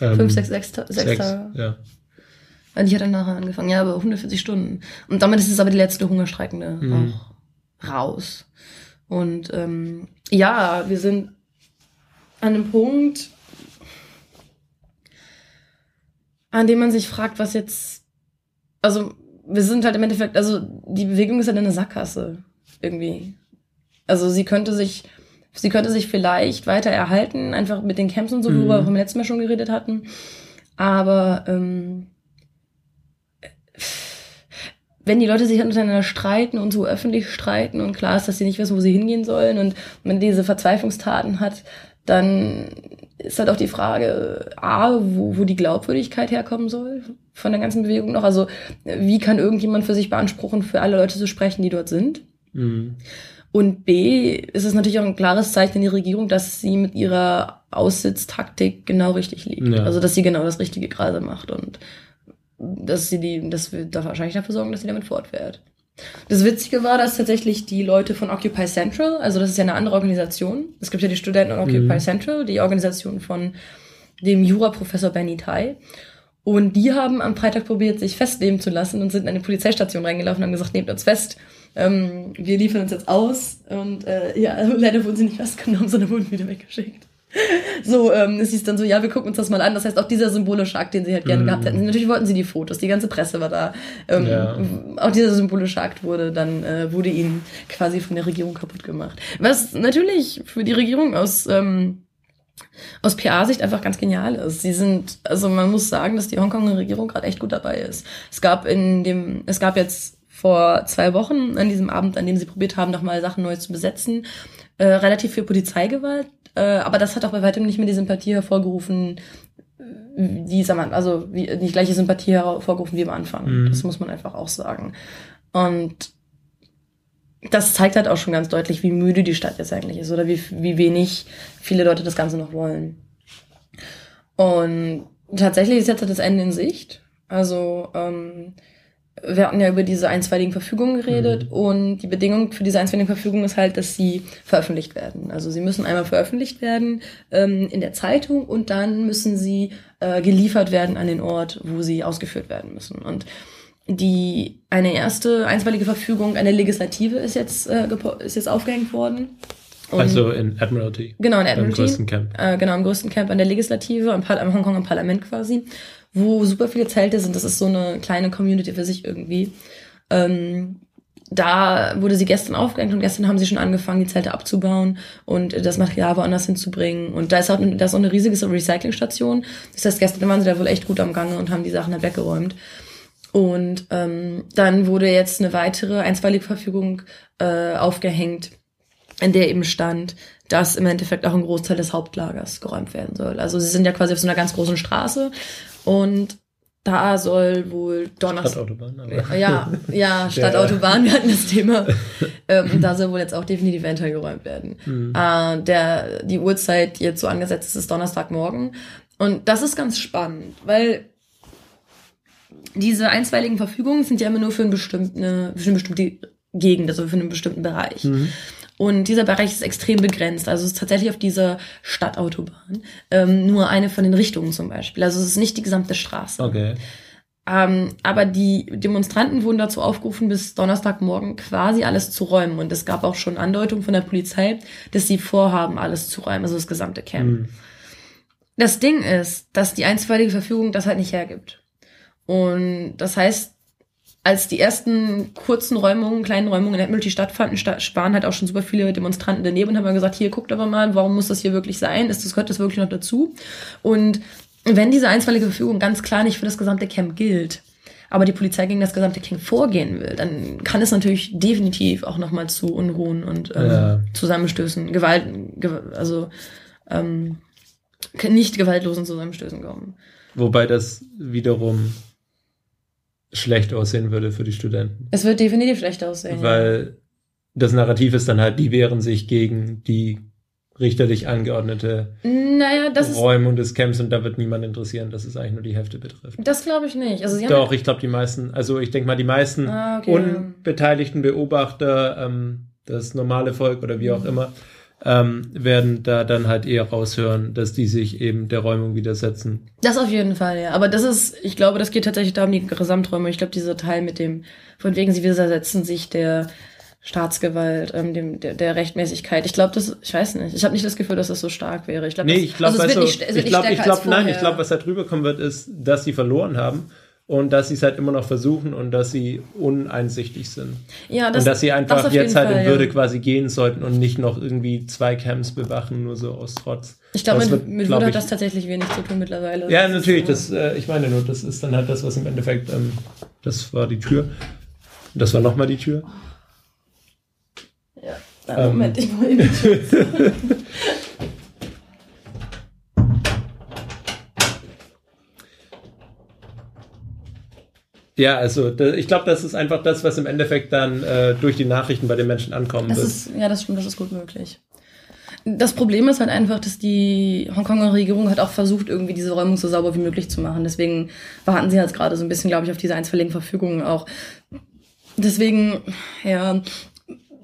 Ähm, Fünf, sechs, sechs, sechs sechs, Tage. Ja. Und ich hatte nachher angefangen, ja, aber 140 Stunden. Und damit ist es aber die letzte Hungerstreikende Mhm. auch raus. Und ähm, ja, wir sind an einem Punkt, an dem man sich fragt, was jetzt. Also, wir sind halt im Endeffekt, also die Bewegung ist halt eine Sackgasse irgendwie. Also sie könnte sich, sie könnte sich vielleicht weiter erhalten, einfach mit den Camps und so, worüber Mhm. wir beim letzten Mal schon geredet hatten. Aber ähm, wenn die Leute sich halt untereinander streiten und so öffentlich streiten und klar ist, dass sie nicht wissen, wo sie hingehen sollen und man diese Verzweiflungstaten hat, dann ist halt auch die Frage, A, wo, wo die Glaubwürdigkeit herkommen soll von der ganzen Bewegung noch. Also wie kann irgendjemand für sich beanspruchen, für alle Leute zu sprechen, die dort sind? Mhm. Und B, ist es natürlich auch ein klares Zeichen in die Regierung, dass sie mit ihrer Aussitztaktik genau richtig liegt. Ja. Also, dass sie genau das Richtige gerade macht und dass sie die, dass wir da wahrscheinlich dafür sorgen, dass sie damit fortfährt. Das Witzige war, dass tatsächlich die Leute von Occupy Central, also das ist ja eine andere Organisation, es gibt ja die Studenten von Occupy Mhm. Central, die Organisation von dem Juraprofessor Benny Tai. Und die haben am Freitag probiert, sich festnehmen zu lassen und sind in eine Polizeistation reingelaufen und haben gesagt, nehmt uns fest. Ähm, wir liefern uns jetzt aus. Und äh, ja, (laughs) leider wurden sie nicht festgenommen, sondern wurden wieder weggeschickt. (laughs) So, ähm, es hieß dann so, ja, wir gucken uns das mal an. Das heißt, auch dieser symbolische Akt, den sie halt gerne Mhm. gehabt hätten. Natürlich wollten sie die Fotos, die ganze Presse war da. Ähm, Ja. Auch dieser symbolische Akt wurde dann, äh, wurde ihnen quasi von der Regierung kaputt gemacht. Was natürlich für die Regierung aus, ähm, aus PA-Sicht einfach ganz genial ist. Sie sind, also man muss sagen, dass die Hongkonger Regierung gerade echt gut dabei ist. Es gab in dem, es gab jetzt vor zwei Wochen an diesem Abend, an dem sie probiert haben, nochmal Sachen neu zu besetzen, äh, relativ viel Polizeigewalt. Äh, aber das hat auch bei weitem nicht mehr die Sympathie hervorgerufen, die es am An- also wie, die gleiche Sympathie hervorgerufen wie am Anfang. Mhm. Das muss man einfach auch sagen. Und das zeigt halt auch schon ganz deutlich, wie müde die Stadt jetzt eigentlich ist oder wie, wie wenig viele Leute das Ganze noch wollen. Und tatsächlich ist jetzt das Ende in Sicht. Also ähm, wir hatten ja über diese einstweiligen Verfügungen geredet Mhm. und die Bedingung für diese einstweiligen Verfügungen ist halt, dass sie veröffentlicht werden. Also sie müssen einmal veröffentlicht werden ähm, in der Zeitung und dann müssen sie äh, geliefert werden an den Ort, wo sie ausgeführt werden müssen. Und die eine erste einstweilige Verfügung, eine Legislative ist jetzt äh, ist jetzt aufgehängt worden. Und also in Admiralty. Genau, in Admiralty. größten Camp. Äh, genau, im größten Camp an der Legislative, am Hongkong im Parlament quasi, wo super viele Zelte sind. Das ist so eine kleine Community für sich irgendwie. Ähm, da wurde sie gestern aufgehängt und gestern haben sie schon angefangen, die Zelte abzubauen und das Material woanders hinzubringen. Und da ist auch, da ist auch eine riesige Recyclingstation. Das heißt, gestern waren sie da wohl echt gut am Gange und haben die Sachen halt weggeräumt. Und ähm, dann wurde jetzt eine weitere einstweilige Verfügung äh, aufgehängt, in der eben stand, dass im Endeffekt auch ein Großteil des Hauptlagers geräumt werden soll. Also sie sind ja quasi auf so einer ganz großen Straße und da soll wohl Donnerstag. Stadtautobahn. Aber (laughs) Ja, ja, Stadtautobahn, wir hatten das Thema. (laughs) Ähm, und da soll wohl jetzt auch definitiv ein Teil geräumt werden. Äh, der, die Uhrzeit, die jetzt so angesetzt ist, ist Donnerstagmorgen. Und das ist ganz spannend, weil diese einstweiligen Verfügungen sind ja immer nur für, einen bestimmten, für eine bestimmte Gegend, also für einen bestimmten Bereich. Und dieser Bereich ist extrem begrenzt. Also es ist tatsächlich auf dieser Stadtautobahn ähm, nur eine von den Richtungen zum Beispiel. Also es ist nicht die gesamte Straße. Okay. Ähm, aber die Demonstranten wurden dazu aufgerufen, bis Donnerstagmorgen quasi alles zu räumen. Und es gab auch schon Andeutungen von der Polizei, dass sie vorhaben, alles zu räumen, also das gesamte Camp. Hm. Das Ding ist, dass die einstweilige Verfügung das halt nicht hergibt. Und das heißt, als die ersten kurzen Räumungen, kleinen Räumungen in Admiralty stattfanden, sta waren halt auch schon super viele Demonstranten daneben und haben gesagt, hier guckt aber mal, warum muss das hier wirklich sein? Ist das, gehört das wirklich noch dazu? Und wenn diese einstweilige Verfügung ganz klar nicht für das gesamte Camp gilt, aber die Polizei gegen das gesamte Camp vorgehen will, dann kann es natürlich definitiv auch nochmal zu Unruhen und ähm, Ja. Zusammenstößen, Gewalt, gew also ähm, nicht gewaltlosen Zusammenstößen kommen. Wobei das wiederum schlecht aussehen würde für die Studenten. Es wird definitiv schlecht aussehen. Weil das Narrativ ist dann halt, die wehren sich gegen die richterlich angeordnete Naja, Räumung des Camps und da wird niemand interessieren, dass es eigentlich nur die Hälfte betrifft. das glaube ich nicht. Also Doch, ich glaube, die meisten, also ich denke mal, die meisten Ah, okay. unbeteiligten Beobachter, ähm, das normale Volk oder Mhm. wie auch immer, ähm, werden da dann halt eher raushören, dass die sich eben der Räumung widersetzen. Das auf jeden Fall, ja. Aber das ist, ich glaube, das geht tatsächlich da um die Gesamträume. Ich glaube, dieser Teil mit dem, von wegen sie widersetzen sich der Staatsgewalt, ähm, dem, der, der Rechtmäßigkeit. Ich glaube, das, ich weiß nicht. Ich habe nicht das Gefühl, dass das so stark wäre. Ich glaube, Nee, ich glaube, also also, ich glaube, ich glaube, nein, ich glaube, was da drüber kommen wird, ist, dass sie verloren haben und dass sie es halt immer noch versuchen und dass sie uneinsichtig sind. ja, und dass sie das einfach auf jetzt halt Fall, in Würde ja. quasi gehen sollten und nicht noch irgendwie zwei Camps bewachen, nur so aus Trotz. Ich glaube, Das mit, mit glaub Würde hat das tatsächlich wenig zu tun mittlerweile. Ja, Das natürlich, ist, das, äh, ich meine nur, das ist dann halt das, was im Endeffekt, ähm, das war die Tür. Das war nochmal die Tür. Ja. Na, Moment, Ähm. ich wollte nicht. (laughs) Ja, also da, ich glaube, das ist einfach das, was im Endeffekt dann äh, durch die Nachrichten bei den Menschen ankommen Das wird. ist, ja, das stimmt, das ist gut möglich. Das Problem ist halt einfach, dass die Hongkonger Regierung hat auch versucht, irgendwie diese Räumung so sauber wie möglich zu machen. Deswegen warten sie jetzt gerade so ein bisschen, glaube ich, auf diese einstweiligen Verfügungen auch. Deswegen, ja,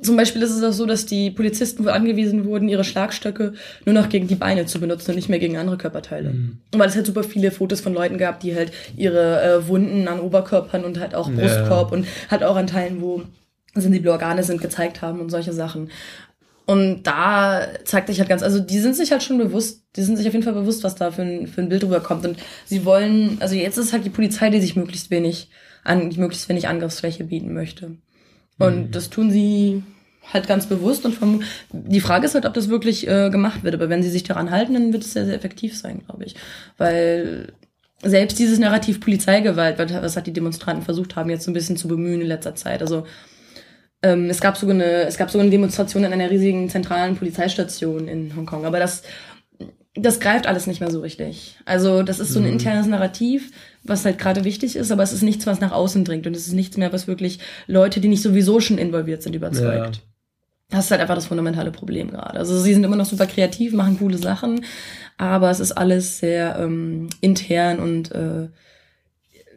zum Beispiel ist es auch so, dass die Polizisten wohl angewiesen wurden, ihre Schlagstöcke nur noch gegen die Beine zu benutzen und nicht mehr gegen andere Körperteile. Mhm. Weil es halt super viele Fotos von Leuten gab, die halt ihre äh, Wunden an Oberkörpern und halt auch Ja. Brustkorb und halt auch an Teilen, wo sensible Organe sind, gezeigt haben und solche Sachen. Und da zeigt sich halt ganz, also die sind sich halt schon bewusst, die sind sich auf jeden Fall bewusst, was da für ein, für ein Bild rüberkommt. Und sie wollen, also jetzt ist halt die Polizei, die sich möglichst wenig an, die möglichst wenig Angriffsfläche bieten möchte. Und das tun sie halt ganz bewusst und vom, die Frage ist halt, ob das wirklich äh, gemacht wird. Aber wenn sie sich daran halten, dann wird es sehr, sehr effektiv sein, glaube ich. Weil selbst dieses Narrativ Polizeigewalt, was halt die Demonstranten versucht haben, jetzt so ein bisschen zu bemühen in letzter Zeit. Also ähm, es gab sogar eine, es gab sogar eine Demonstration in einer riesigen zentralen Polizeistation in Hongkong. Aber das, das greift alles nicht mehr so richtig. Also das ist so ein internes Narrativ, was halt gerade wichtig ist, aber es ist nichts, was nach außen dringt und es ist nichts mehr, was wirklich Leute, die nicht sowieso schon involviert sind, überzeugt. Das ist halt einfach das fundamentale Problem gerade. Also sie sind immer noch super kreativ, machen coole Sachen, aber es ist alles sehr ähm, intern und äh,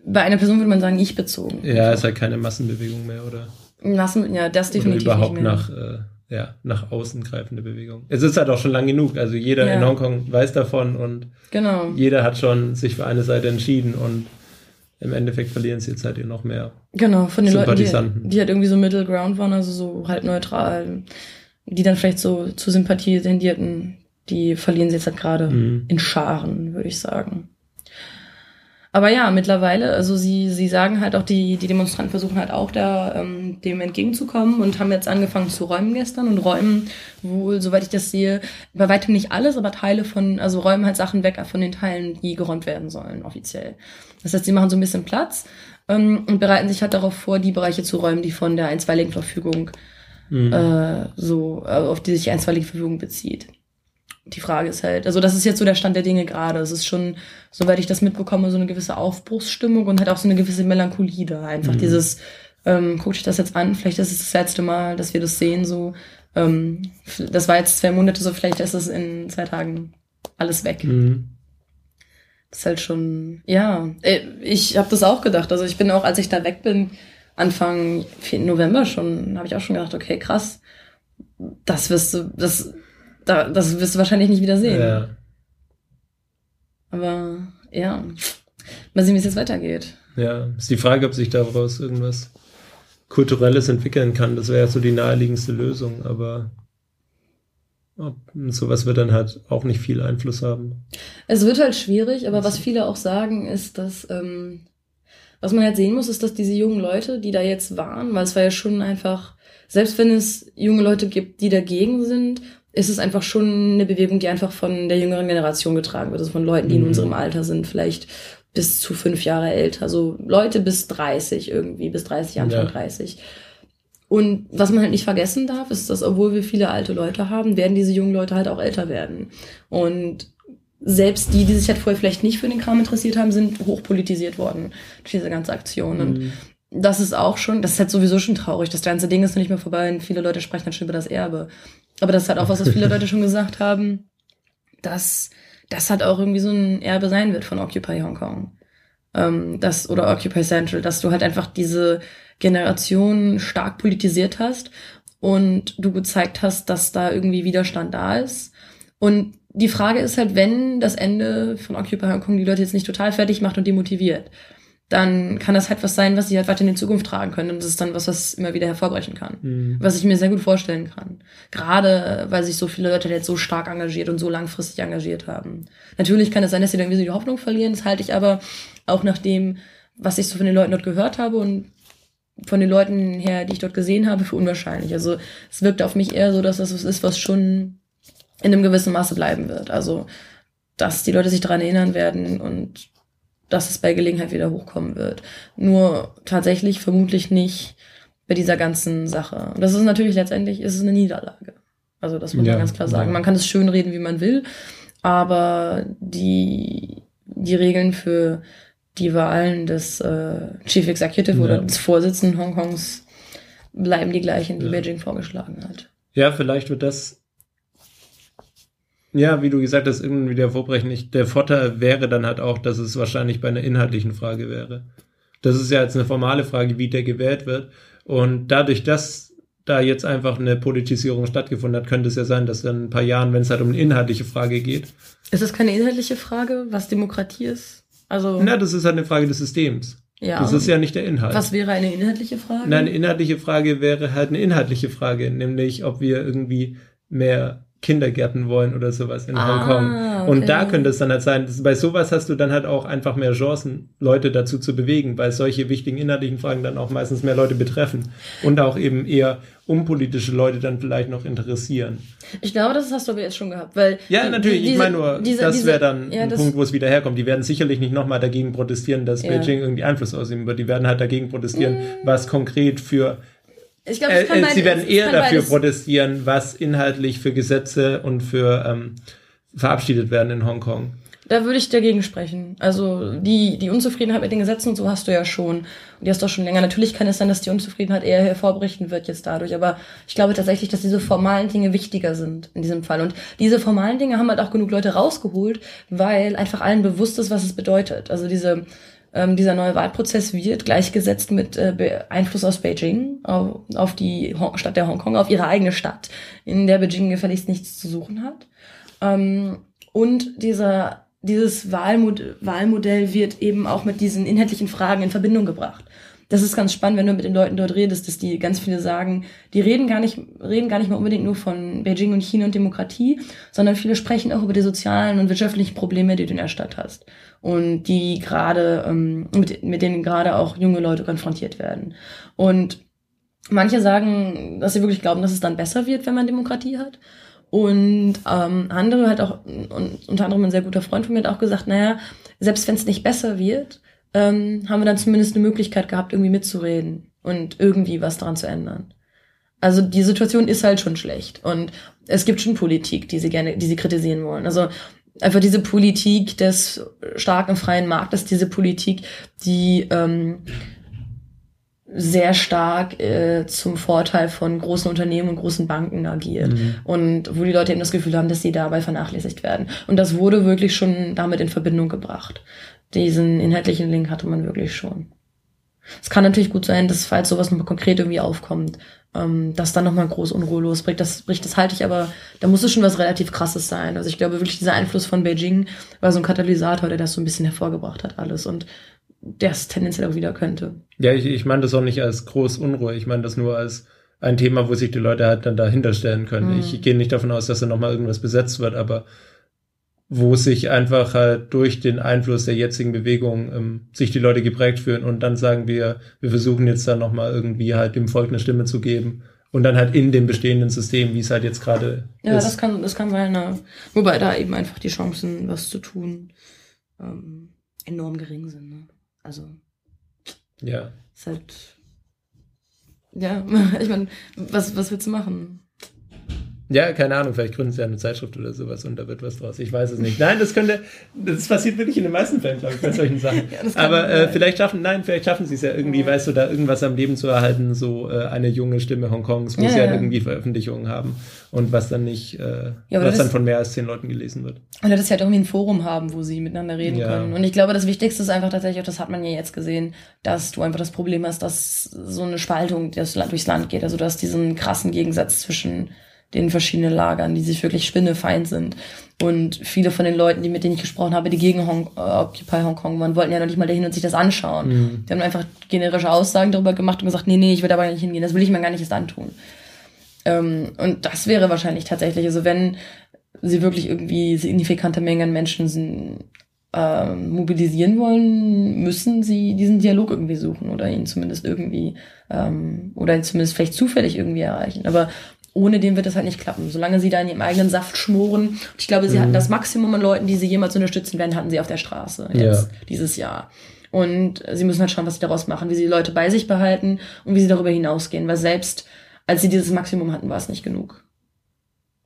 bei einer Person würde man sagen, ich bezogen. Ja, ist halt keine Massenbewegung mehr, oder? Lassen, ja, das Oder definitiv überhaupt nicht mehr. nach, äh, ja, nach außen greifende Bewegung. Es ist halt auch schon lang genug. Also jeder Ja. in Hongkong weiß davon und Genau. jeder hat schon sich für eine Seite entschieden und im Endeffekt verlieren sie jetzt halt hier noch mehr. Genau, von den Leuten, die, die halt irgendwie so Middle Ground waren, also so halt neutral. die dann vielleicht so zu Sympathie tendierten, die verlieren sie jetzt halt gerade Mhm. in Scharen, würde ich sagen. Aber ja, mittlerweile, also sie, sie sagen halt auch, die, die Demonstranten versuchen halt auch da ähm, dem entgegenzukommen und haben jetzt angefangen zu räumen gestern und räumen wohl, soweit ich das sehe, bei weitem nicht alles, aber Teile von, also räumen halt Sachen weg von den Teilen, die geräumt werden sollen, offiziell. Das heißt, sie machen so ein bisschen Platz ähm, und bereiten sich halt darauf vor, die Bereiche zu räumen, die von der einstweiligen Verfügung Mhm. äh, so, äh, auf die sich die einstweilige Verfügung bezieht. Die Frage ist halt, also das ist jetzt so der Stand der Dinge gerade. Es ist schon, soweit ich das mitbekomme, so eine gewisse Aufbruchsstimmung und halt auch so eine gewisse Melancholie da. Einfach Mhm. dieses, ähm, guckt euch das jetzt an, vielleicht ist es das letzte Mal, dass wir das sehen, so. Ähm, das war jetzt zwei Monate, so vielleicht ist es in zwei Tagen alles weg. Mhm. Das ist halt schon, ja, äh, ich habe das auch gedacht. Also ich bin auch, als ich da weg bin, Anfang November schon, habe ich auch schon gedacht, okay, krass, das wirst du, das, da, das wirst du wahrscheinlich nicht wieder sehen. Ja. Aber ja, mal sehen, wie es jetzt weitergeht. ja. Ist die Frage, ob sich daraus irgendwas Kulturelles entwickeln kann. Das wäre ja so die naheliegendste Lösung, aber ob, sowas wird dann halt auch nicht viel Einfluss haben. Es wird halt schwierig, aber was viele auch sagen, ist, dass ähm, was man halt sehen muss, ist, dass diese jungen Leute, die da jetzt waren, weil es war ja schon einfach, selbst wenn es junge Leute gibt, die dagegen sind, ist es einfach schon eine Bewegung, die einfach von der jüngeren Generation getragen wird, also von Leuten, die in Mhm. unserem Alter sind, vielleicht bis zu fünf Jahre älter, also Leute bis 30 irgendwie, bis 30, Anfang Ja. 30. Und was man halt nicht vergessen darf, ist, dass obwohl wir viele alte Leute haben, werden diese jungen Leute halt auch älter werden. Und selbst die, die sich halt vorher vielleicht nicht für den Kram interessiert haben, sind hochpolitisiert worden durch diese ganze Aktion. Und Mhm. das ist auch schon, das ist halt sowieso schon traurig. Das ganze Ding ist noch nicht mehr vorbei und viele Leute sprechen halt schon über das Erbe. Aber das ist halt auch was, was viele (laughs) Leute schon gesagt haben, dass das halt auch irgendwie so ein Erbe sein wird von Occupy Hong Kong. Ähm, das, oder Occupy Central, dass du halt einfach diese Generation stark politisiert hast und du gezeigt hast, dass da irgendwie Widerstand da ist. Und die Frage ist halt, wenn das Ende von Occupy Hong Kong die Leute jetzt nicht total fertig macht und demotiviert, dann kann das halt was sein, was sie halt weiter in die Zukunft tragen können. Und das ist dann was, was immer wieder hervorbrechen kann. Mhm. Was ich mir sehr gut vorstellen kann. Gerade, weil sich so viele Leute jetzt so stark engagiert und so langfristig engagiert haben. Natürlich kann es sein, dass sie dann irgendwie so die Hoffnung verlieren. Das halte ich aber auch nach dem, was ich so von den Leuten dort gehört habe und von den Leuten her, die ich dort gesehen habe, für unwahrscheinlich. Also es wirkt auf mich eher so, dass das was ist, was schon in einem gewissen Maße bleiben wird. Also, dass die Leute sich daran erinnern werden und dass es bei Gelegenheit wieder hochkommen wird. Nur tatsächlich vermutlich nicht bei dieser ganzen Sache. Und das ist natürlich letztendlich ist es eine Niederlage. Also das muss Ja, man ganz klar sagen. ja. Man kann es schön reden, wie man will, aber die, die Regeln für die Wahlen des äh, Chief Executive Ja. oder des Vorsitzenden Hongkongs bleiben die gleichen, die. Beijing vorgeschlagen hat. Ja, vielleicht wird das. Ja, wie du gesagt hast, irgendwie der Vorbrechen nicht. Der Vorteil wäre dann halt auch, dass es wahrscheinlich bei einer inhaltlichen Frage wäre. Das ist ja jetzt eine formale Frage, wie der gewählt wird. Und dadurch, dass da jetzt einfach eine Politisierung stattgefunden hat, könnte es ja sein, dass dann in ein paar Jahren, wenn es halt um eine inhaltliche Frage geht, Ist das keine inhaltliche Frage, was Demokratie ist? Also, na, das ist halt eine Frage des Systems. ja. Das ist ja nicht der Inhalt. was wäre eine inhaltliche Frage? Nein, eine inhaltliche Frage wäre halt eine inhaltliche Frage, nämlich ob wir irgendwie mehr Kindergärten wollen oder sowas in Ah, Hongkong. okay. Und da könnte es dann halt sein, bei sowas hast du dann halt auch einfach mehr Chancen, Leute dazu zu bewegen, weil solche wichtigen inhaltlichen Fragen dann auch meistens mehr Leute betreffen und auch eben eher unpolitische Leute dann vielleicht noch interessieren. Ich glaube, das hast du aber jetzt schon gehabt, weil Ja, die- natürlich, die- ich diese- meine nur, diese- das diese- wäre dann ja, ein Punkt, wo es wieder herkommt. Die werden sicherlich nicht nochmal dagegen protestieren, dass Ja. Beijing irgendwie Einfluss ausüben wird. Die werden halt dagegen protestieren, was konkret für Ich glaube, Äh, äh, beides- sie werden eher dafür beides- protestieren, was inhaltlich für Gesetze und für ähm, verabschiedet werden in Hongkong. Da würde ich dagegen sprechen. Also die, die Unzufriedenheit mit den Gesetzen und so hast du ja schon. Und die hast du auch schon länger. Natürlich kann es sein, dass die Unzufriedenheit eher hervorberichten wird jetzt dadurch. Aber ich glaube tatsächlich, dass diese formalen Dinge wichtiger sind in diesem Fall. Und diese formalen Dinge haben halt auch genug Leute rausgeholt, weil einfach allen bewusst ist, was es bedeutet. Also diese, ähm, dieser neue Wahlprozess wird gleichgesetzt mit äh, Einfluss aus Beijing auf, auf die Hong Stadt der Hongkong, auf ihre eigene Stadt, in der Beijing gefälligst nichts zu suchen hat. Ähm, und dieser, dieses Wahlmod Wahlmodell wird eben auch mit diesen inhaltlichen Fragen in Verbindung gebracht. Das ist ganz spannend, wenn du mit den Leuten dort redest, dass die ganz viele sagen, die reden gar nicht, reden gar nicht mal unbedingt nur von Beijing und China und Demokratie, sondern viele sprechen auch über die sozialen und wirtschaftlichen Probleme, die du in der Stadt hast. Und die gerade, ähm, mit, mit denen gerade auch junge Leute konfrontiert werden. Und manche sagen, dass sie wirklich glauben, dass es dann besser wird, wenn man Demokratie hat. Und ähm, andere hat auch, und unter anderem ein sehr guter Freund von mir hat auch gesagt, naja, selbst wenn es nicht besser wird, ähm, haben wir dann zumindest eine Möglichkeit gehabt, irgendwie mitzureden und irgendwie was daran zu ändern. Also die Situation ist halt schon schlecht und es gibt schon Politik, die sie gerne, die sie kritisieren wollen. Also einfach diese Politik des starken freien Marktes, diese Politik, die ähm, sehr stark äh, zum Vorteil von großen Unternehmen und großen Banken agiert. Mhm. Und wo die Leute eben das Gefühl haben, dass sie dabei vernachlässigt werden. Und das wurde wirklich schon damit in Verbindung gebracht. Diesen inhaltlichen Link hatte man wirklich schon. Es kann natürlich gut sein, dass falls sowas nochmal konkret irgendwie aufkommt, ähm, dass dann nochmal groß Unruhe losbricht. Das, bricht, das halte ich aber, da muss es schon was relativ krasses sein. Also ich glaube wirklich, dieser Einfluss von Beijing war so ein Katalysator, der das so ein bisschen hervorgebracht hat alles. Und der es tendenziell auch wieder könnte. Ja, ich, ich meine das auch nicht als groß Unruhe. Ich meine das nur als ein Thema, wo sich die Leute halt dann dahinter stellen können. Mhm. Ich gehe nicht davon aus, dass da nochmal irgendwas besetzt wird, aber wo sich einfach halt durch den Einfluss der jetzigen Bewegung ähm, sich die Leute geprägt fühlen und dann sagen wir, wir versuchen jetzt da nochmal irgendwie halt dem Volk eine Stimme zu geben und dann halt in dem bestehenden System, wie es halt jetzt gerade ja, ist. Ja, das kann, das kann sein. Ne? Wobei da eben einfach die Chancen, was zu tun, ähm, enorm gering sind. Ne? Also. Ja. Ist halt. Ja, (laughs) ich meine, was, was willst du machen? Ja, keine Ahnung, vielleicht gründen sie ja eine Zeitschrift oder sowas und da wird was draus. Ich weiß es nicht. Nein, das könnte, das passiert wirklich in den meisten Fällen, glaube ich, bei solchen Sachen. (laughs) ja, Aber äh, vielleicht schaffen, nein, vielleicht schaffen sie es ja irgendwie, ja. weißt du, da irgendwas am Leben zu erhalten, so äh, eine junge Stimme Hongkongs, wo ja, halt irgendwie Veröffentlichungen haben und was dann nicht, äh, was dann von mehr als zehn Leuten gelesen wird. Oder dass sie halt irgendwie ein Forum haben, wo sie miteinander reden können. Und ich glaube, das Wichtigste ist einfach tatsächlich, auch das hat man ja jetzt gesehen, dass du einfach das Problem hast, dass so eine Spaltung durchs Land geht. Also du hast diesen krassen Gegensatz zwischen den verschiedenen Lagern, die sich wirklich spinnefeind sind. Und viele von den Leuten, die mit denen ich gesprochen habe, die gegen Hong, äh, Occupy Hong Kong waren, wollten ja noch nicht mal dahin und sich das anschauen. Mhm. Die haben einfach generische Aussagen darüber gemacht und gesagt, nee, nee, ich will aber nicht hingehen, das will ich mir gar nicht erst antun. Ähm, und das wäre wahrscheinlich tatsächlich, also wenn sie wirklich irgendwie signifikante Mengen an Menschen sind, äh, mobilisieren wollen, müssen sie diesen Dialog irgendwie suchen oder ihn zumindest irgendwie ähm, oder ihn zumindest vielleicht zufällig irgendwie erreichen. Aber ohne den wird das halt nicht klappen. Solange sie da in ihrem eigenen Saft schmoren. Und ich glaube, sie mhm. hatten das Maximum an Leuten, die sie jemals unterstützen werden, hatten sie auf der Straße jetzt ja. dieses Jahr. Und sie müssen halt schauen, was sie daraus machen, wie sie die Leute bei sich behalten und wie sie darüber hinausgehen. Weil selbst als sie dieses Maximum hatten, war es nicht genug.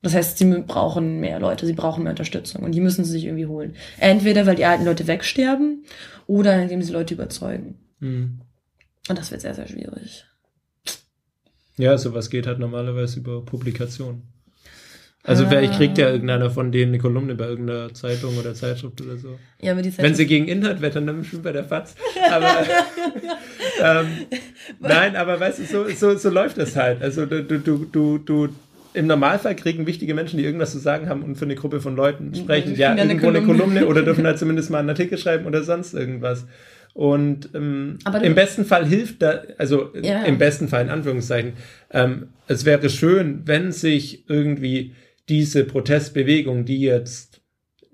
Das heißt, sie brauchen mehr Leute, sie brauchen mehr Unterstützung und die müssen sie sich irgendwie holen. Entweder, weil die alten Leute wegsterben oder indem sie Leute überzeugen. Mhm. Und das wird sehr, sehr schwierig. Ja, sowas geht halt normalerweise über Publikation. Also ah. vielleicht kriegt ja irgendeiner von denen eine Kolumne bei irgendeiner Zeitung oder Zeitschrift oder so. Ja, aber die Zeitschrift Wenn sie gegen Inhalt wettern, dann bestimmt bei der FAZ. Aber (laughs) ähm, nein, aber weißt du, so, so, so läuft das halt. Also du, du, du, du, im Normalfall kriegen wichtige Menschen, die irgendwas zu sagen haben und für eine Gruppe von Leuten sprechen, ja, irgendwo eine Kolumne. eine Kolumne oder dürfen halt zumindest mal einen Artikel schreiben oder sonst irgendwas. Und ähm, im besten Fall hilft da, also ja. im besten Fall in Anführungszeichen, ähm, es wäre schön, wenn sich irgendwie diese Protestbewegung, die jetzt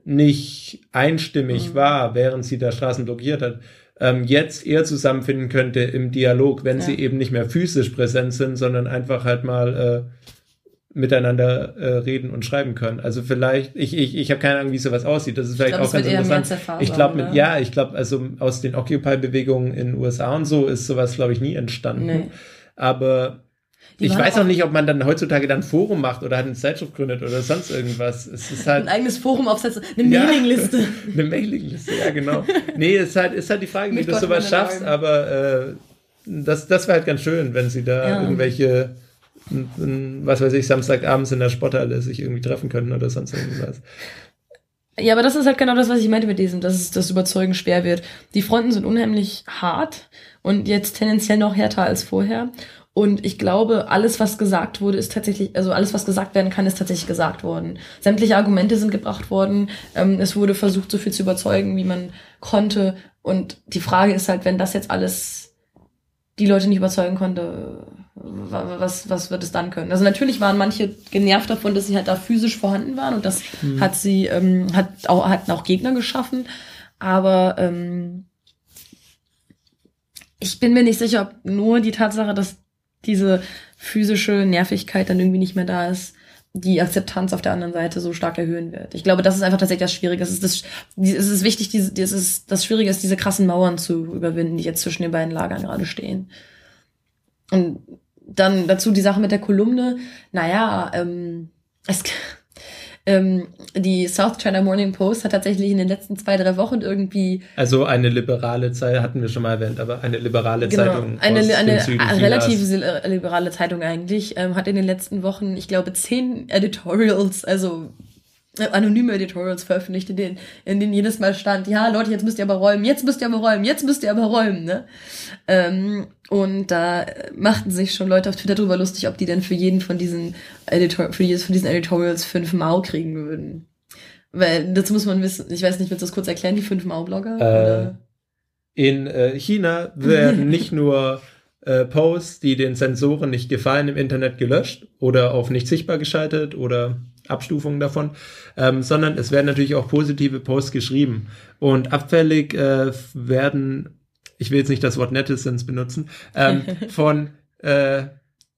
nicht einstimmig mhm. war, während sie da Straßen blockiert hat, ähm, jetzt eher zusammenfinden könnte im Dialog, wenn ja. sie eben nicht mehr physisch präsent sind, sondern einfach halt mal äh, miteinander äh, reden und schreiben können. Also vielleicht, ich, ich, ich habe keine Ahnung, wie sowas aussieht. Das ist vielleicht glaub, auch ganz interessant. ich glaube, mit, ja, ich glaube, also aus den Occupy-Bewegungen in den USA und so ist sowas, glaube ich, nie entstanden. Nee. Aber die ich weiß auch nicht, ob man dann heutzutage dann ein Forum macht oder halt eine Zeitschrift gründet oder sonst irgendwas. Es ist halt ein eigenes Forum aufsetzen, eine ja, Mailingliste. (laughs) eine Mailingliste, ja genau. Nee, es ist halt, ist halt die Frage, wie du sowas schaffst, aber äh, das, das wäre halt ganz schön, wenn sie da ja. irgendwelche was weiß ich, Samstagabends in der Sporthalle sich irgendwie treffen können oder sonst irgendwas. Ja, aber das ist halt genau das, was ich meinte mit diesem, dass es das Überzeugen schwer wird. Die Fronten sind unheimlich hart und jetzt tendenziell noch härter als vorher. Und ich glaube, alles, was gesagt wurde, ist tatsächlich, also alles, was gesagt werden kann, ist tatsächlich gesagt worden. Sämtliche Argumente sind gebracht worden. Ähm, es wurde versucht, so viel zu überzeugen, wie man konnte. Und die Frage ist halt, wenn das jetzt alles die Leute nicht überzeugen konnte, was, was wird es dann können? Also natürlich waren manche genervt davon, dass sie halt da physisch vorhanden waren und das mhm. hat sie, ähm, hat auch, hatten auch Gegner geschaffen. Aber ähm, ich bin mir nicht sicher, ob nur die Tatsache, dass diese physische Nervigkeit dann irgendwie nicht mehr da ist, die Akzeptanz auf der anderen Seite so stark erhöhen wird. Ich glaube, das ist einfach tatsächlich das Schwierige. Es ist, das, es ist wichtig, diese, es ist, das Schwierige ist, diese krassen Mauern zu überwinden, die jetzt zwischen den beiden Lagern gerade stehen. Und dann dazu die Sache mit der Kolumne. Naja, ähm, es, ähm, die South China Morning Post hat tatsächlich in den letzten zwei, drei Wochen irgendwie. Also eine liberale Zeitung, hatten wir schon mal erwähnt, aber eine liberale genau, Zeitung. Eine, eine, eine relativ liberale Zeitung eigentlich, ähm, hat in den letzten Wochen, ich glaube, zehn Editorials, also anonyme Editorials veröffentlicht, in denen, in denen jedes Mal stand, ja, Leute, jetzt müsst ihr aber räumen, jetzt müsst ihr aber räumen, jetzt müsst ihr aber räumen, ne? Ähm, und da machten sich schon Leute auf Twitter drüber lustig, ob die denn für jeden von diesen Editor für jedes von diesen Editorials fünf Mau kriegen würden. Weil dazu muss man wissen, ich weiß nicht, willst du das kurz erklären, die fünf Mau-Blogger? Äh, in äh, China werden (laughs) nicht nur äh, Posts, die den Sensoren nicht gefallen, im Internet gelöscht oder auf nicht sichtbar geschaltet oder Abstufungen davon, ähm, sondern es werden natürlich auch positive Posts geschrieben. Und abfällig äh, werden, ich will jetzt nicht das Wort Netizens benutzen, ähm, (laughs) von äh,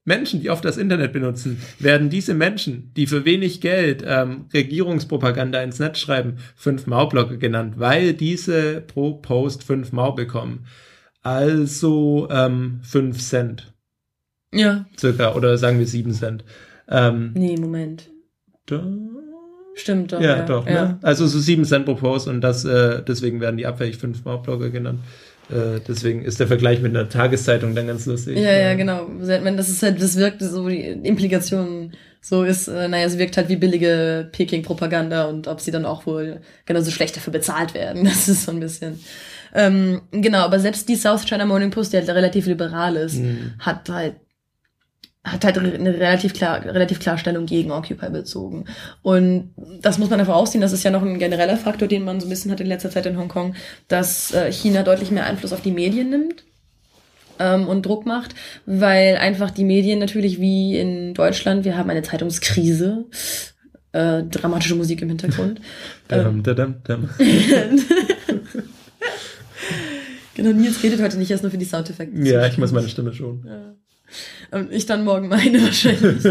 Menschen, die oft das Internet benutzen, werden diese Menschen, die für wenig Geld ähm, Regierungspropaganda ins Netz schreiben, fünf Maublocke genannt, weil diese pro Post fünf Mau bekommen. Also ähm, fünf Cent. Ja. Circa, oder sagen wir sieben Cent. Ähm, nee, Moment. Da? Stimmt doch. Ja, ja. doch. Ja. Ne? Also so sieben Cent pro Post und das, äh, deswegen werden die abfällig fünf Blogger genannt. Äh, deswegen ist der Vergleich mit einer Tageszeitung dann ganz lustig. Ja, ja, genau. Das ist halt, das wirkt so, die Implikation so ist, äh, naja, es wirkt halt wie billige Peking-Propaganda und ob sie dann auch wohl genauso schlecht dafür bezahlt werden. (laughs) Das ist so ein bisschen. Ähm, genau, aber selbst die South China Morning Post, die halt relativ liberal ist, mhm. hat halt hat halt eine relativ klar, relativ Klarstellung gegen Occupy bezogen. Und das muss man einfach ausziehen. Das ist ja noch ein genereller Faktor, den man so ein bisschen hat in letzter Zeit in Hongkong, dass äh, China deutlich mehr Einfluss auf die Medien nimmt ähm, und Druck macht, weil einfach die Medien natürlich wie in Deutschland, wir haben eine Zeitungskrise, äh, dramatische Musik im Hintergrund. (laughs) dum. (laughs) genau, Nils redet heute nicht erst nur für die Soundeffekte. Ja, ich muss meine Stimme schon. Ja. Und ich dann morgen meine (laughs) wahrscheinlich.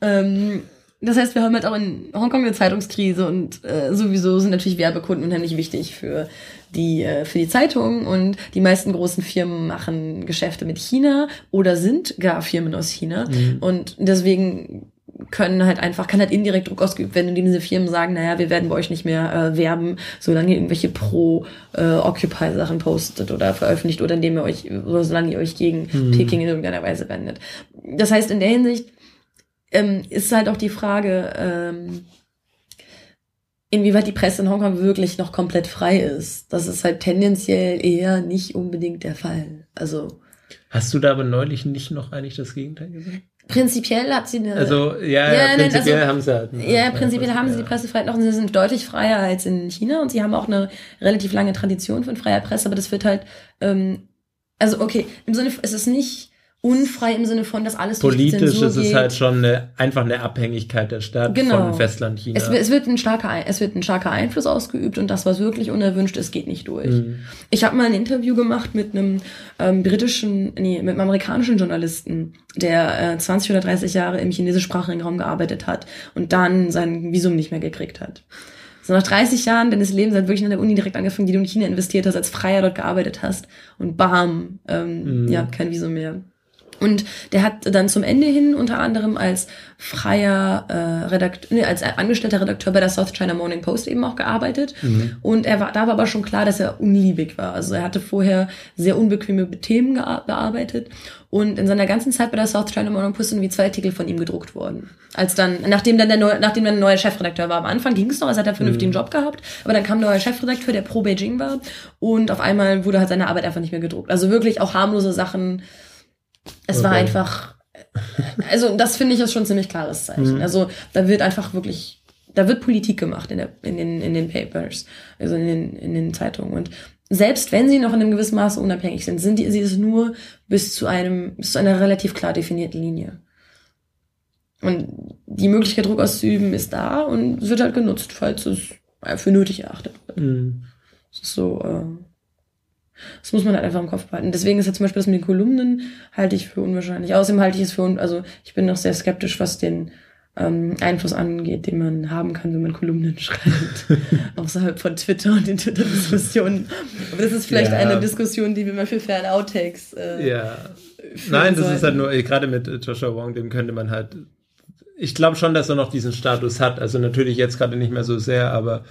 ähm, das heißt, wir haben halt auch in Hongkong eine Zeitungskrise und äh, sowieso sind natürlich Werbekunden unheimlich wichtig für die äh, für die Zeitung und die meisten großen Firmen machen Geschäfte mit China oder sind gar Firmen aus China mhm. und deswegen können halt einfach, kann halt indirekt Druck ausgeübt werden, indem diese Firmen sagen, naja, wir werden bei euch nicht mehr äh, werben, solange ihr irgendwelche Pro-Occupy-Sachen äh, postet oder veröffentlicht oder indem ihr euch, oder solange ihr euch gegen mhm. Peking in irgendeiner Weise wendet. Das heißt, in der Hinsicht ähm, ist halt auch die Frage, ähm, inwieweit die Presse in Hongkong wirklich noch komplett frei ist. Das ist halt tendenziell eher nicht unbedingt der Fall. Also. Hast du da aber neulich nicht noch eigentlich das Gegenteil gesagt? Prinzipiell hat sie eine. Also, ja, ja, ja prinzipiell also, haben sie halt. Ja, prinzipiell haben sie die Pressefreiheit noch und sie sind deutlich freier als in China und sie haben auch eine relativ lange Tradition von freier Presse, aber das wird halt, ähm, also okay, im Sinne, es ist nicht, unfrei im Sinne von, dass alles Politisch durch Zensur ist es halt schon eine, einfach eine Abhängigkeit der Stadt genau. von Festland China. Es, es, wird ein starker, es wird ein starker Einfluss ausgeübt und das, was wirklich unerwünscht ist, geht nicht durch. Mhm. Ich habe mal ein Interview gemacht mit einem ähm, britischen, nee, mit einem amerikanischen Journalisten, der äh, 20 oder 30 Jahre im chinesischsprachigen Raum gearbeitet hat und dann sein Visum nicht mehr gekriegt hat. So nach 30 Jahren deines Lebens hat wirklich an der Uni direkt angefangen, die du in China investiert hast, als Freier dort gearbeitet hast und bam, ähm, mhm. ja, kein Visum mehr. Und der hat dann zum Ende hin unter anderem als freier äh, Redakteur, nee, als angestellter Redakteur bei der South China Morning Post eben auch gearbeitet. Mhm. Und er war, da war aber schon klar, dass er unliebig war. Also er hatte vorher sehr unbequeme Themen bearbeitet. Und in seiner ganzen Zeit bei der South China Morning Post sind wie zwei Artikel von ihm gedruckt worden. Als dann, nachdem dann der neue, nachdem dann der neue Chefredakteur war. Am Anfang ging es noch, also hat er einen vernünftigen mhm. Job gehabt. Aber dann kam der neue Chefredakteur, der pro Beijing war. Und auf einmal wurde halt seine Arbeit einfach nicht mehr gedruckt. Also wirklich auch harmlose Sachen es okay. war einfach, also das finde ich ist schon ein ziemlich klares Zeichen. Mhm. Also da wird einfach wirklich, da wird Politik gemacht in, der, in, den, in den Papers, also in den, in den Zeitungen. Und selbst wenn sie noch in einem gewissen Maße unabhängig sind, sind die, sie es nur bis zu einem, bis zu einer relativ klar definierten Linie. Und die Möglichkeit, Druck auszuüben, ist da und wird halt genutzt, falls es für nötig erachtet wird. Mhm. Das ist so, äh, das muss man halt einfach im Kopf behalten. Deswegen ist ja zum Beispiel das mit den Kolumnen halte ich für unwahrscheinlich. Außerdem halte ich es für, also ich bin noch sehr skeptisch, was den ähm, Einfluss angeht, den man haben kann, wenn man Kolumnen (laughs) schreibt. (laughs) Außerhalb von Twitter und den Twitter-Diskussionen. Aber das ist vielleicht Ja. eine Diskussion, die wir mal für Fern Outtakes äh, Ja. Nein, das ist halt sollten. nur, äh, gerade mit äh, Joshua Wong, dem könnte man halt. Ich glaube schon, dass er noch diesen Status hat. Also natürlich jetzt gerade nicht mehr so sehr, aber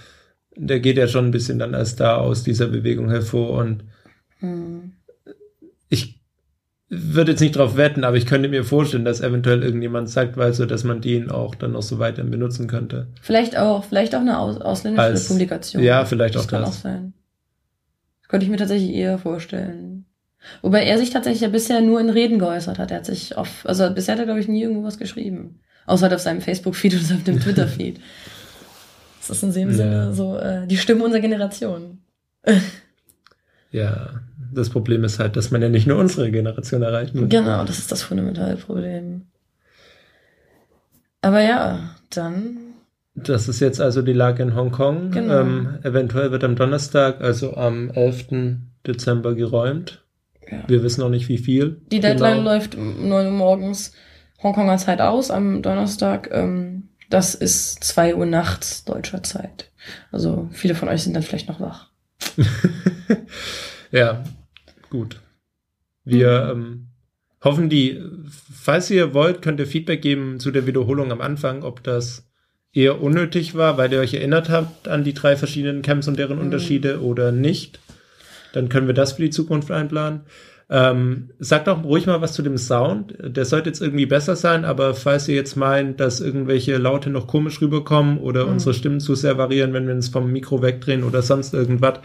der geht ja schon ein bisschen dann als da aus dieser Bewegung hervor und Hm. ich würde jetzt nicht drauf wetten, aber ich könnte mir vorstellen, dass eventuell irgendjemand sagt, weißt du, dass man den auch dann noch so weiter benutzen könnte. Vielleicht auch, vielleicht auch eine aus, ausländische Als- Publikation. Ja, vielleicht auch das kann auch das. sein. Das könnte ich mir tatsächlich eher vorstellen. Wobei er sich tatsächlich ja bisher nur in Reden geäußert hat. Er hat sich auf, also bisher hat er, glaube ich, nie irgendwo was geschrieben. Außer halt auf seinem Facebook-Feed oder auf dem (laughs) Twitter-Feed. Das ist in dem Ja. Sinne so äh, die Stimme unserer Generation. (laughs) Ja, das Problem ist halt, dass man ja nicht nur unsere Generation erreichen will. Genau, das ist das fundamentale Problem. Aber ja, dann. Das ist jetzt also die Lage in Hongkong. Genau. Ähm, eventuell wird am Donnerstag, also am 11. Dezember geräumt. Ja. Wir wissen noch nicht wie viel. Die Deadline Genau. läuft um 9 Uhr morgens Hongkonger Zeit aus am Donnerstag. Ähm, das ist 2 Uhr nachts deutscher Zeit. Also viele von euch sind dann vielleicht noch wach. (laughs) ja, gut. Wir Mhm. ähm, hoffen, die, falls ihr wollt, könnt ihr Feedback geben zu der Wiederholung am Anfang, ob das eher unnötig war, weil ihr euch erinnert habt an die drei verschiedenen Camps und deren Mhm. Unterschiede oder nicht. Dann können wir das für die Zukunft einplanen. Ähm, sagt auch ruhig mal was zu dem Sound. Der sollte jetzt irgendwie besser sein, aber falls ihr jetzt meint, dass irgendwelche Laute noch komisch rüberkommen oder Mhm. unsere Stimmen zu sehr variieren, wenn wir uns vom Mikro wegdrehen oder sonst irgendwas,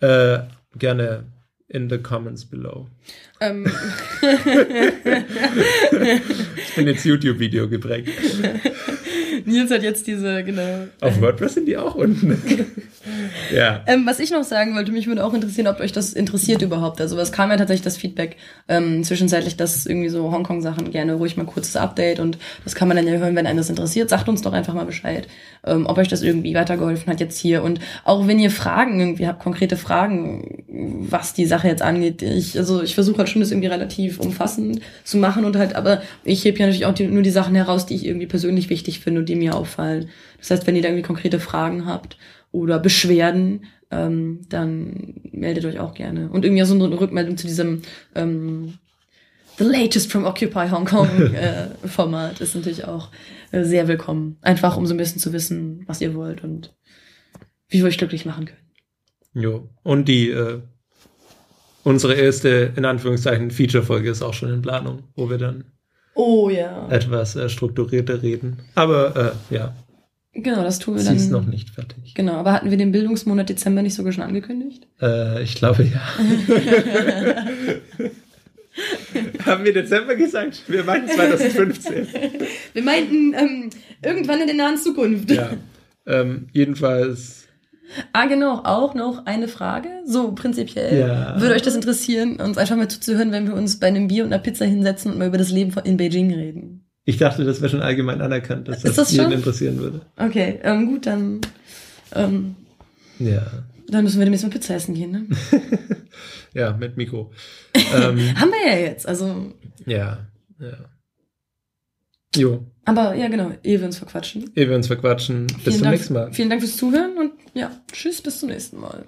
äh, gerne in the comments below. Ähm, (laughs) Ich bin jetzt YouTube-Video geprägt. (laughs) Nils hat jetzt diese, genau. Auf WordPress sind die auch unten. (laughs) ja. Ähm, was ich noch sagen wollte, mich würde auch interessieren, ob euch das interessiert überhaupt. Also es kam ja tatsächlich das Feedback ähm, zwischenzeitlich, dass irgendwie so Hongkong-Sachen gerne ruhig mal kurzes Update und das kann man dann ja hören, wenn einen das interessiert. Sagt uns doch einfach mal Bescheid, ähm, ob euch das irgendwie weitergeholfen hat jetzt hier. Und auch wenn ihr Fragen irgendwie habt, konkrete Fragen, was die Sache jetzt angeht. Ich, also ich versuche halt schon, das irgendwie relativ umfassend zu machen und halt, aber ich heb ja natürlich auch die, nur die Sachen heraus, die ich irgendwie persönlich wichtig finde und die mir auffallen. Das heißt, wenn ihr da irgendwie konkrete Fragen habt oder Beschwerden, ähm, dann meldet euch auch gerne. Und irgendwie auch so eine Rückmeldung zu diesem ähm, The latest from Occupy Hong Kong (laughs) äh, Format ist natürlich auch äh, sehr willkommen. Einfach um so ein bisschen zu wissen, was ihr wollt und wie wir euch glücklich machen können. Jo. Und die, äh, unsere erste, in Anführungszeichen, Feature-Folge ist auch schon in Planung, wo wir dann Oh ja. etwas äh, strukturierter reden. Aber äh, ja, Genau, das tun wir sie dann. ist noch nicht fertig. Genau, aber hatten wir den Bildungsmonat Dezember nicht sogar schon angekündigt? Äh, ich glaube ja. (laughs) Haben wir Dezember gesagt? Wir meinten 2015. Wir meinten ähm, irgendwann in der nahen Zukunft. ja. Ähm, jedenfalls, Ah, genau, auch noch eine Frage. So prinzipiell. Ja. Würde euch das interessieren, uns einfach mal zuzuhören, wenn wir uns bei einem Bier und einer Pizza hinsetzen und mal über das Leben von- in Beijing reden? ich dachte, das wäre schon allgemein anerkannt, dass das, das jeden schon? interessieren würde. Okay, ähm, gut, dann, ähm, Ja. dann müssen wir demnächst mal Pizza essen gehen, ne? (laughs) Ja, mit Mikro. (laughs) ähm, Haben wir ja jetzt, also. ja, ja. Jo, Aber ja, genau, ehe wir uns verquatschen. ehe wir uns verquatschen. Bis Vielen zum Dank, nächsten Mal. Vielen Dank fürs Zuhören und ja, tschüss, bis zum nächsten Mal.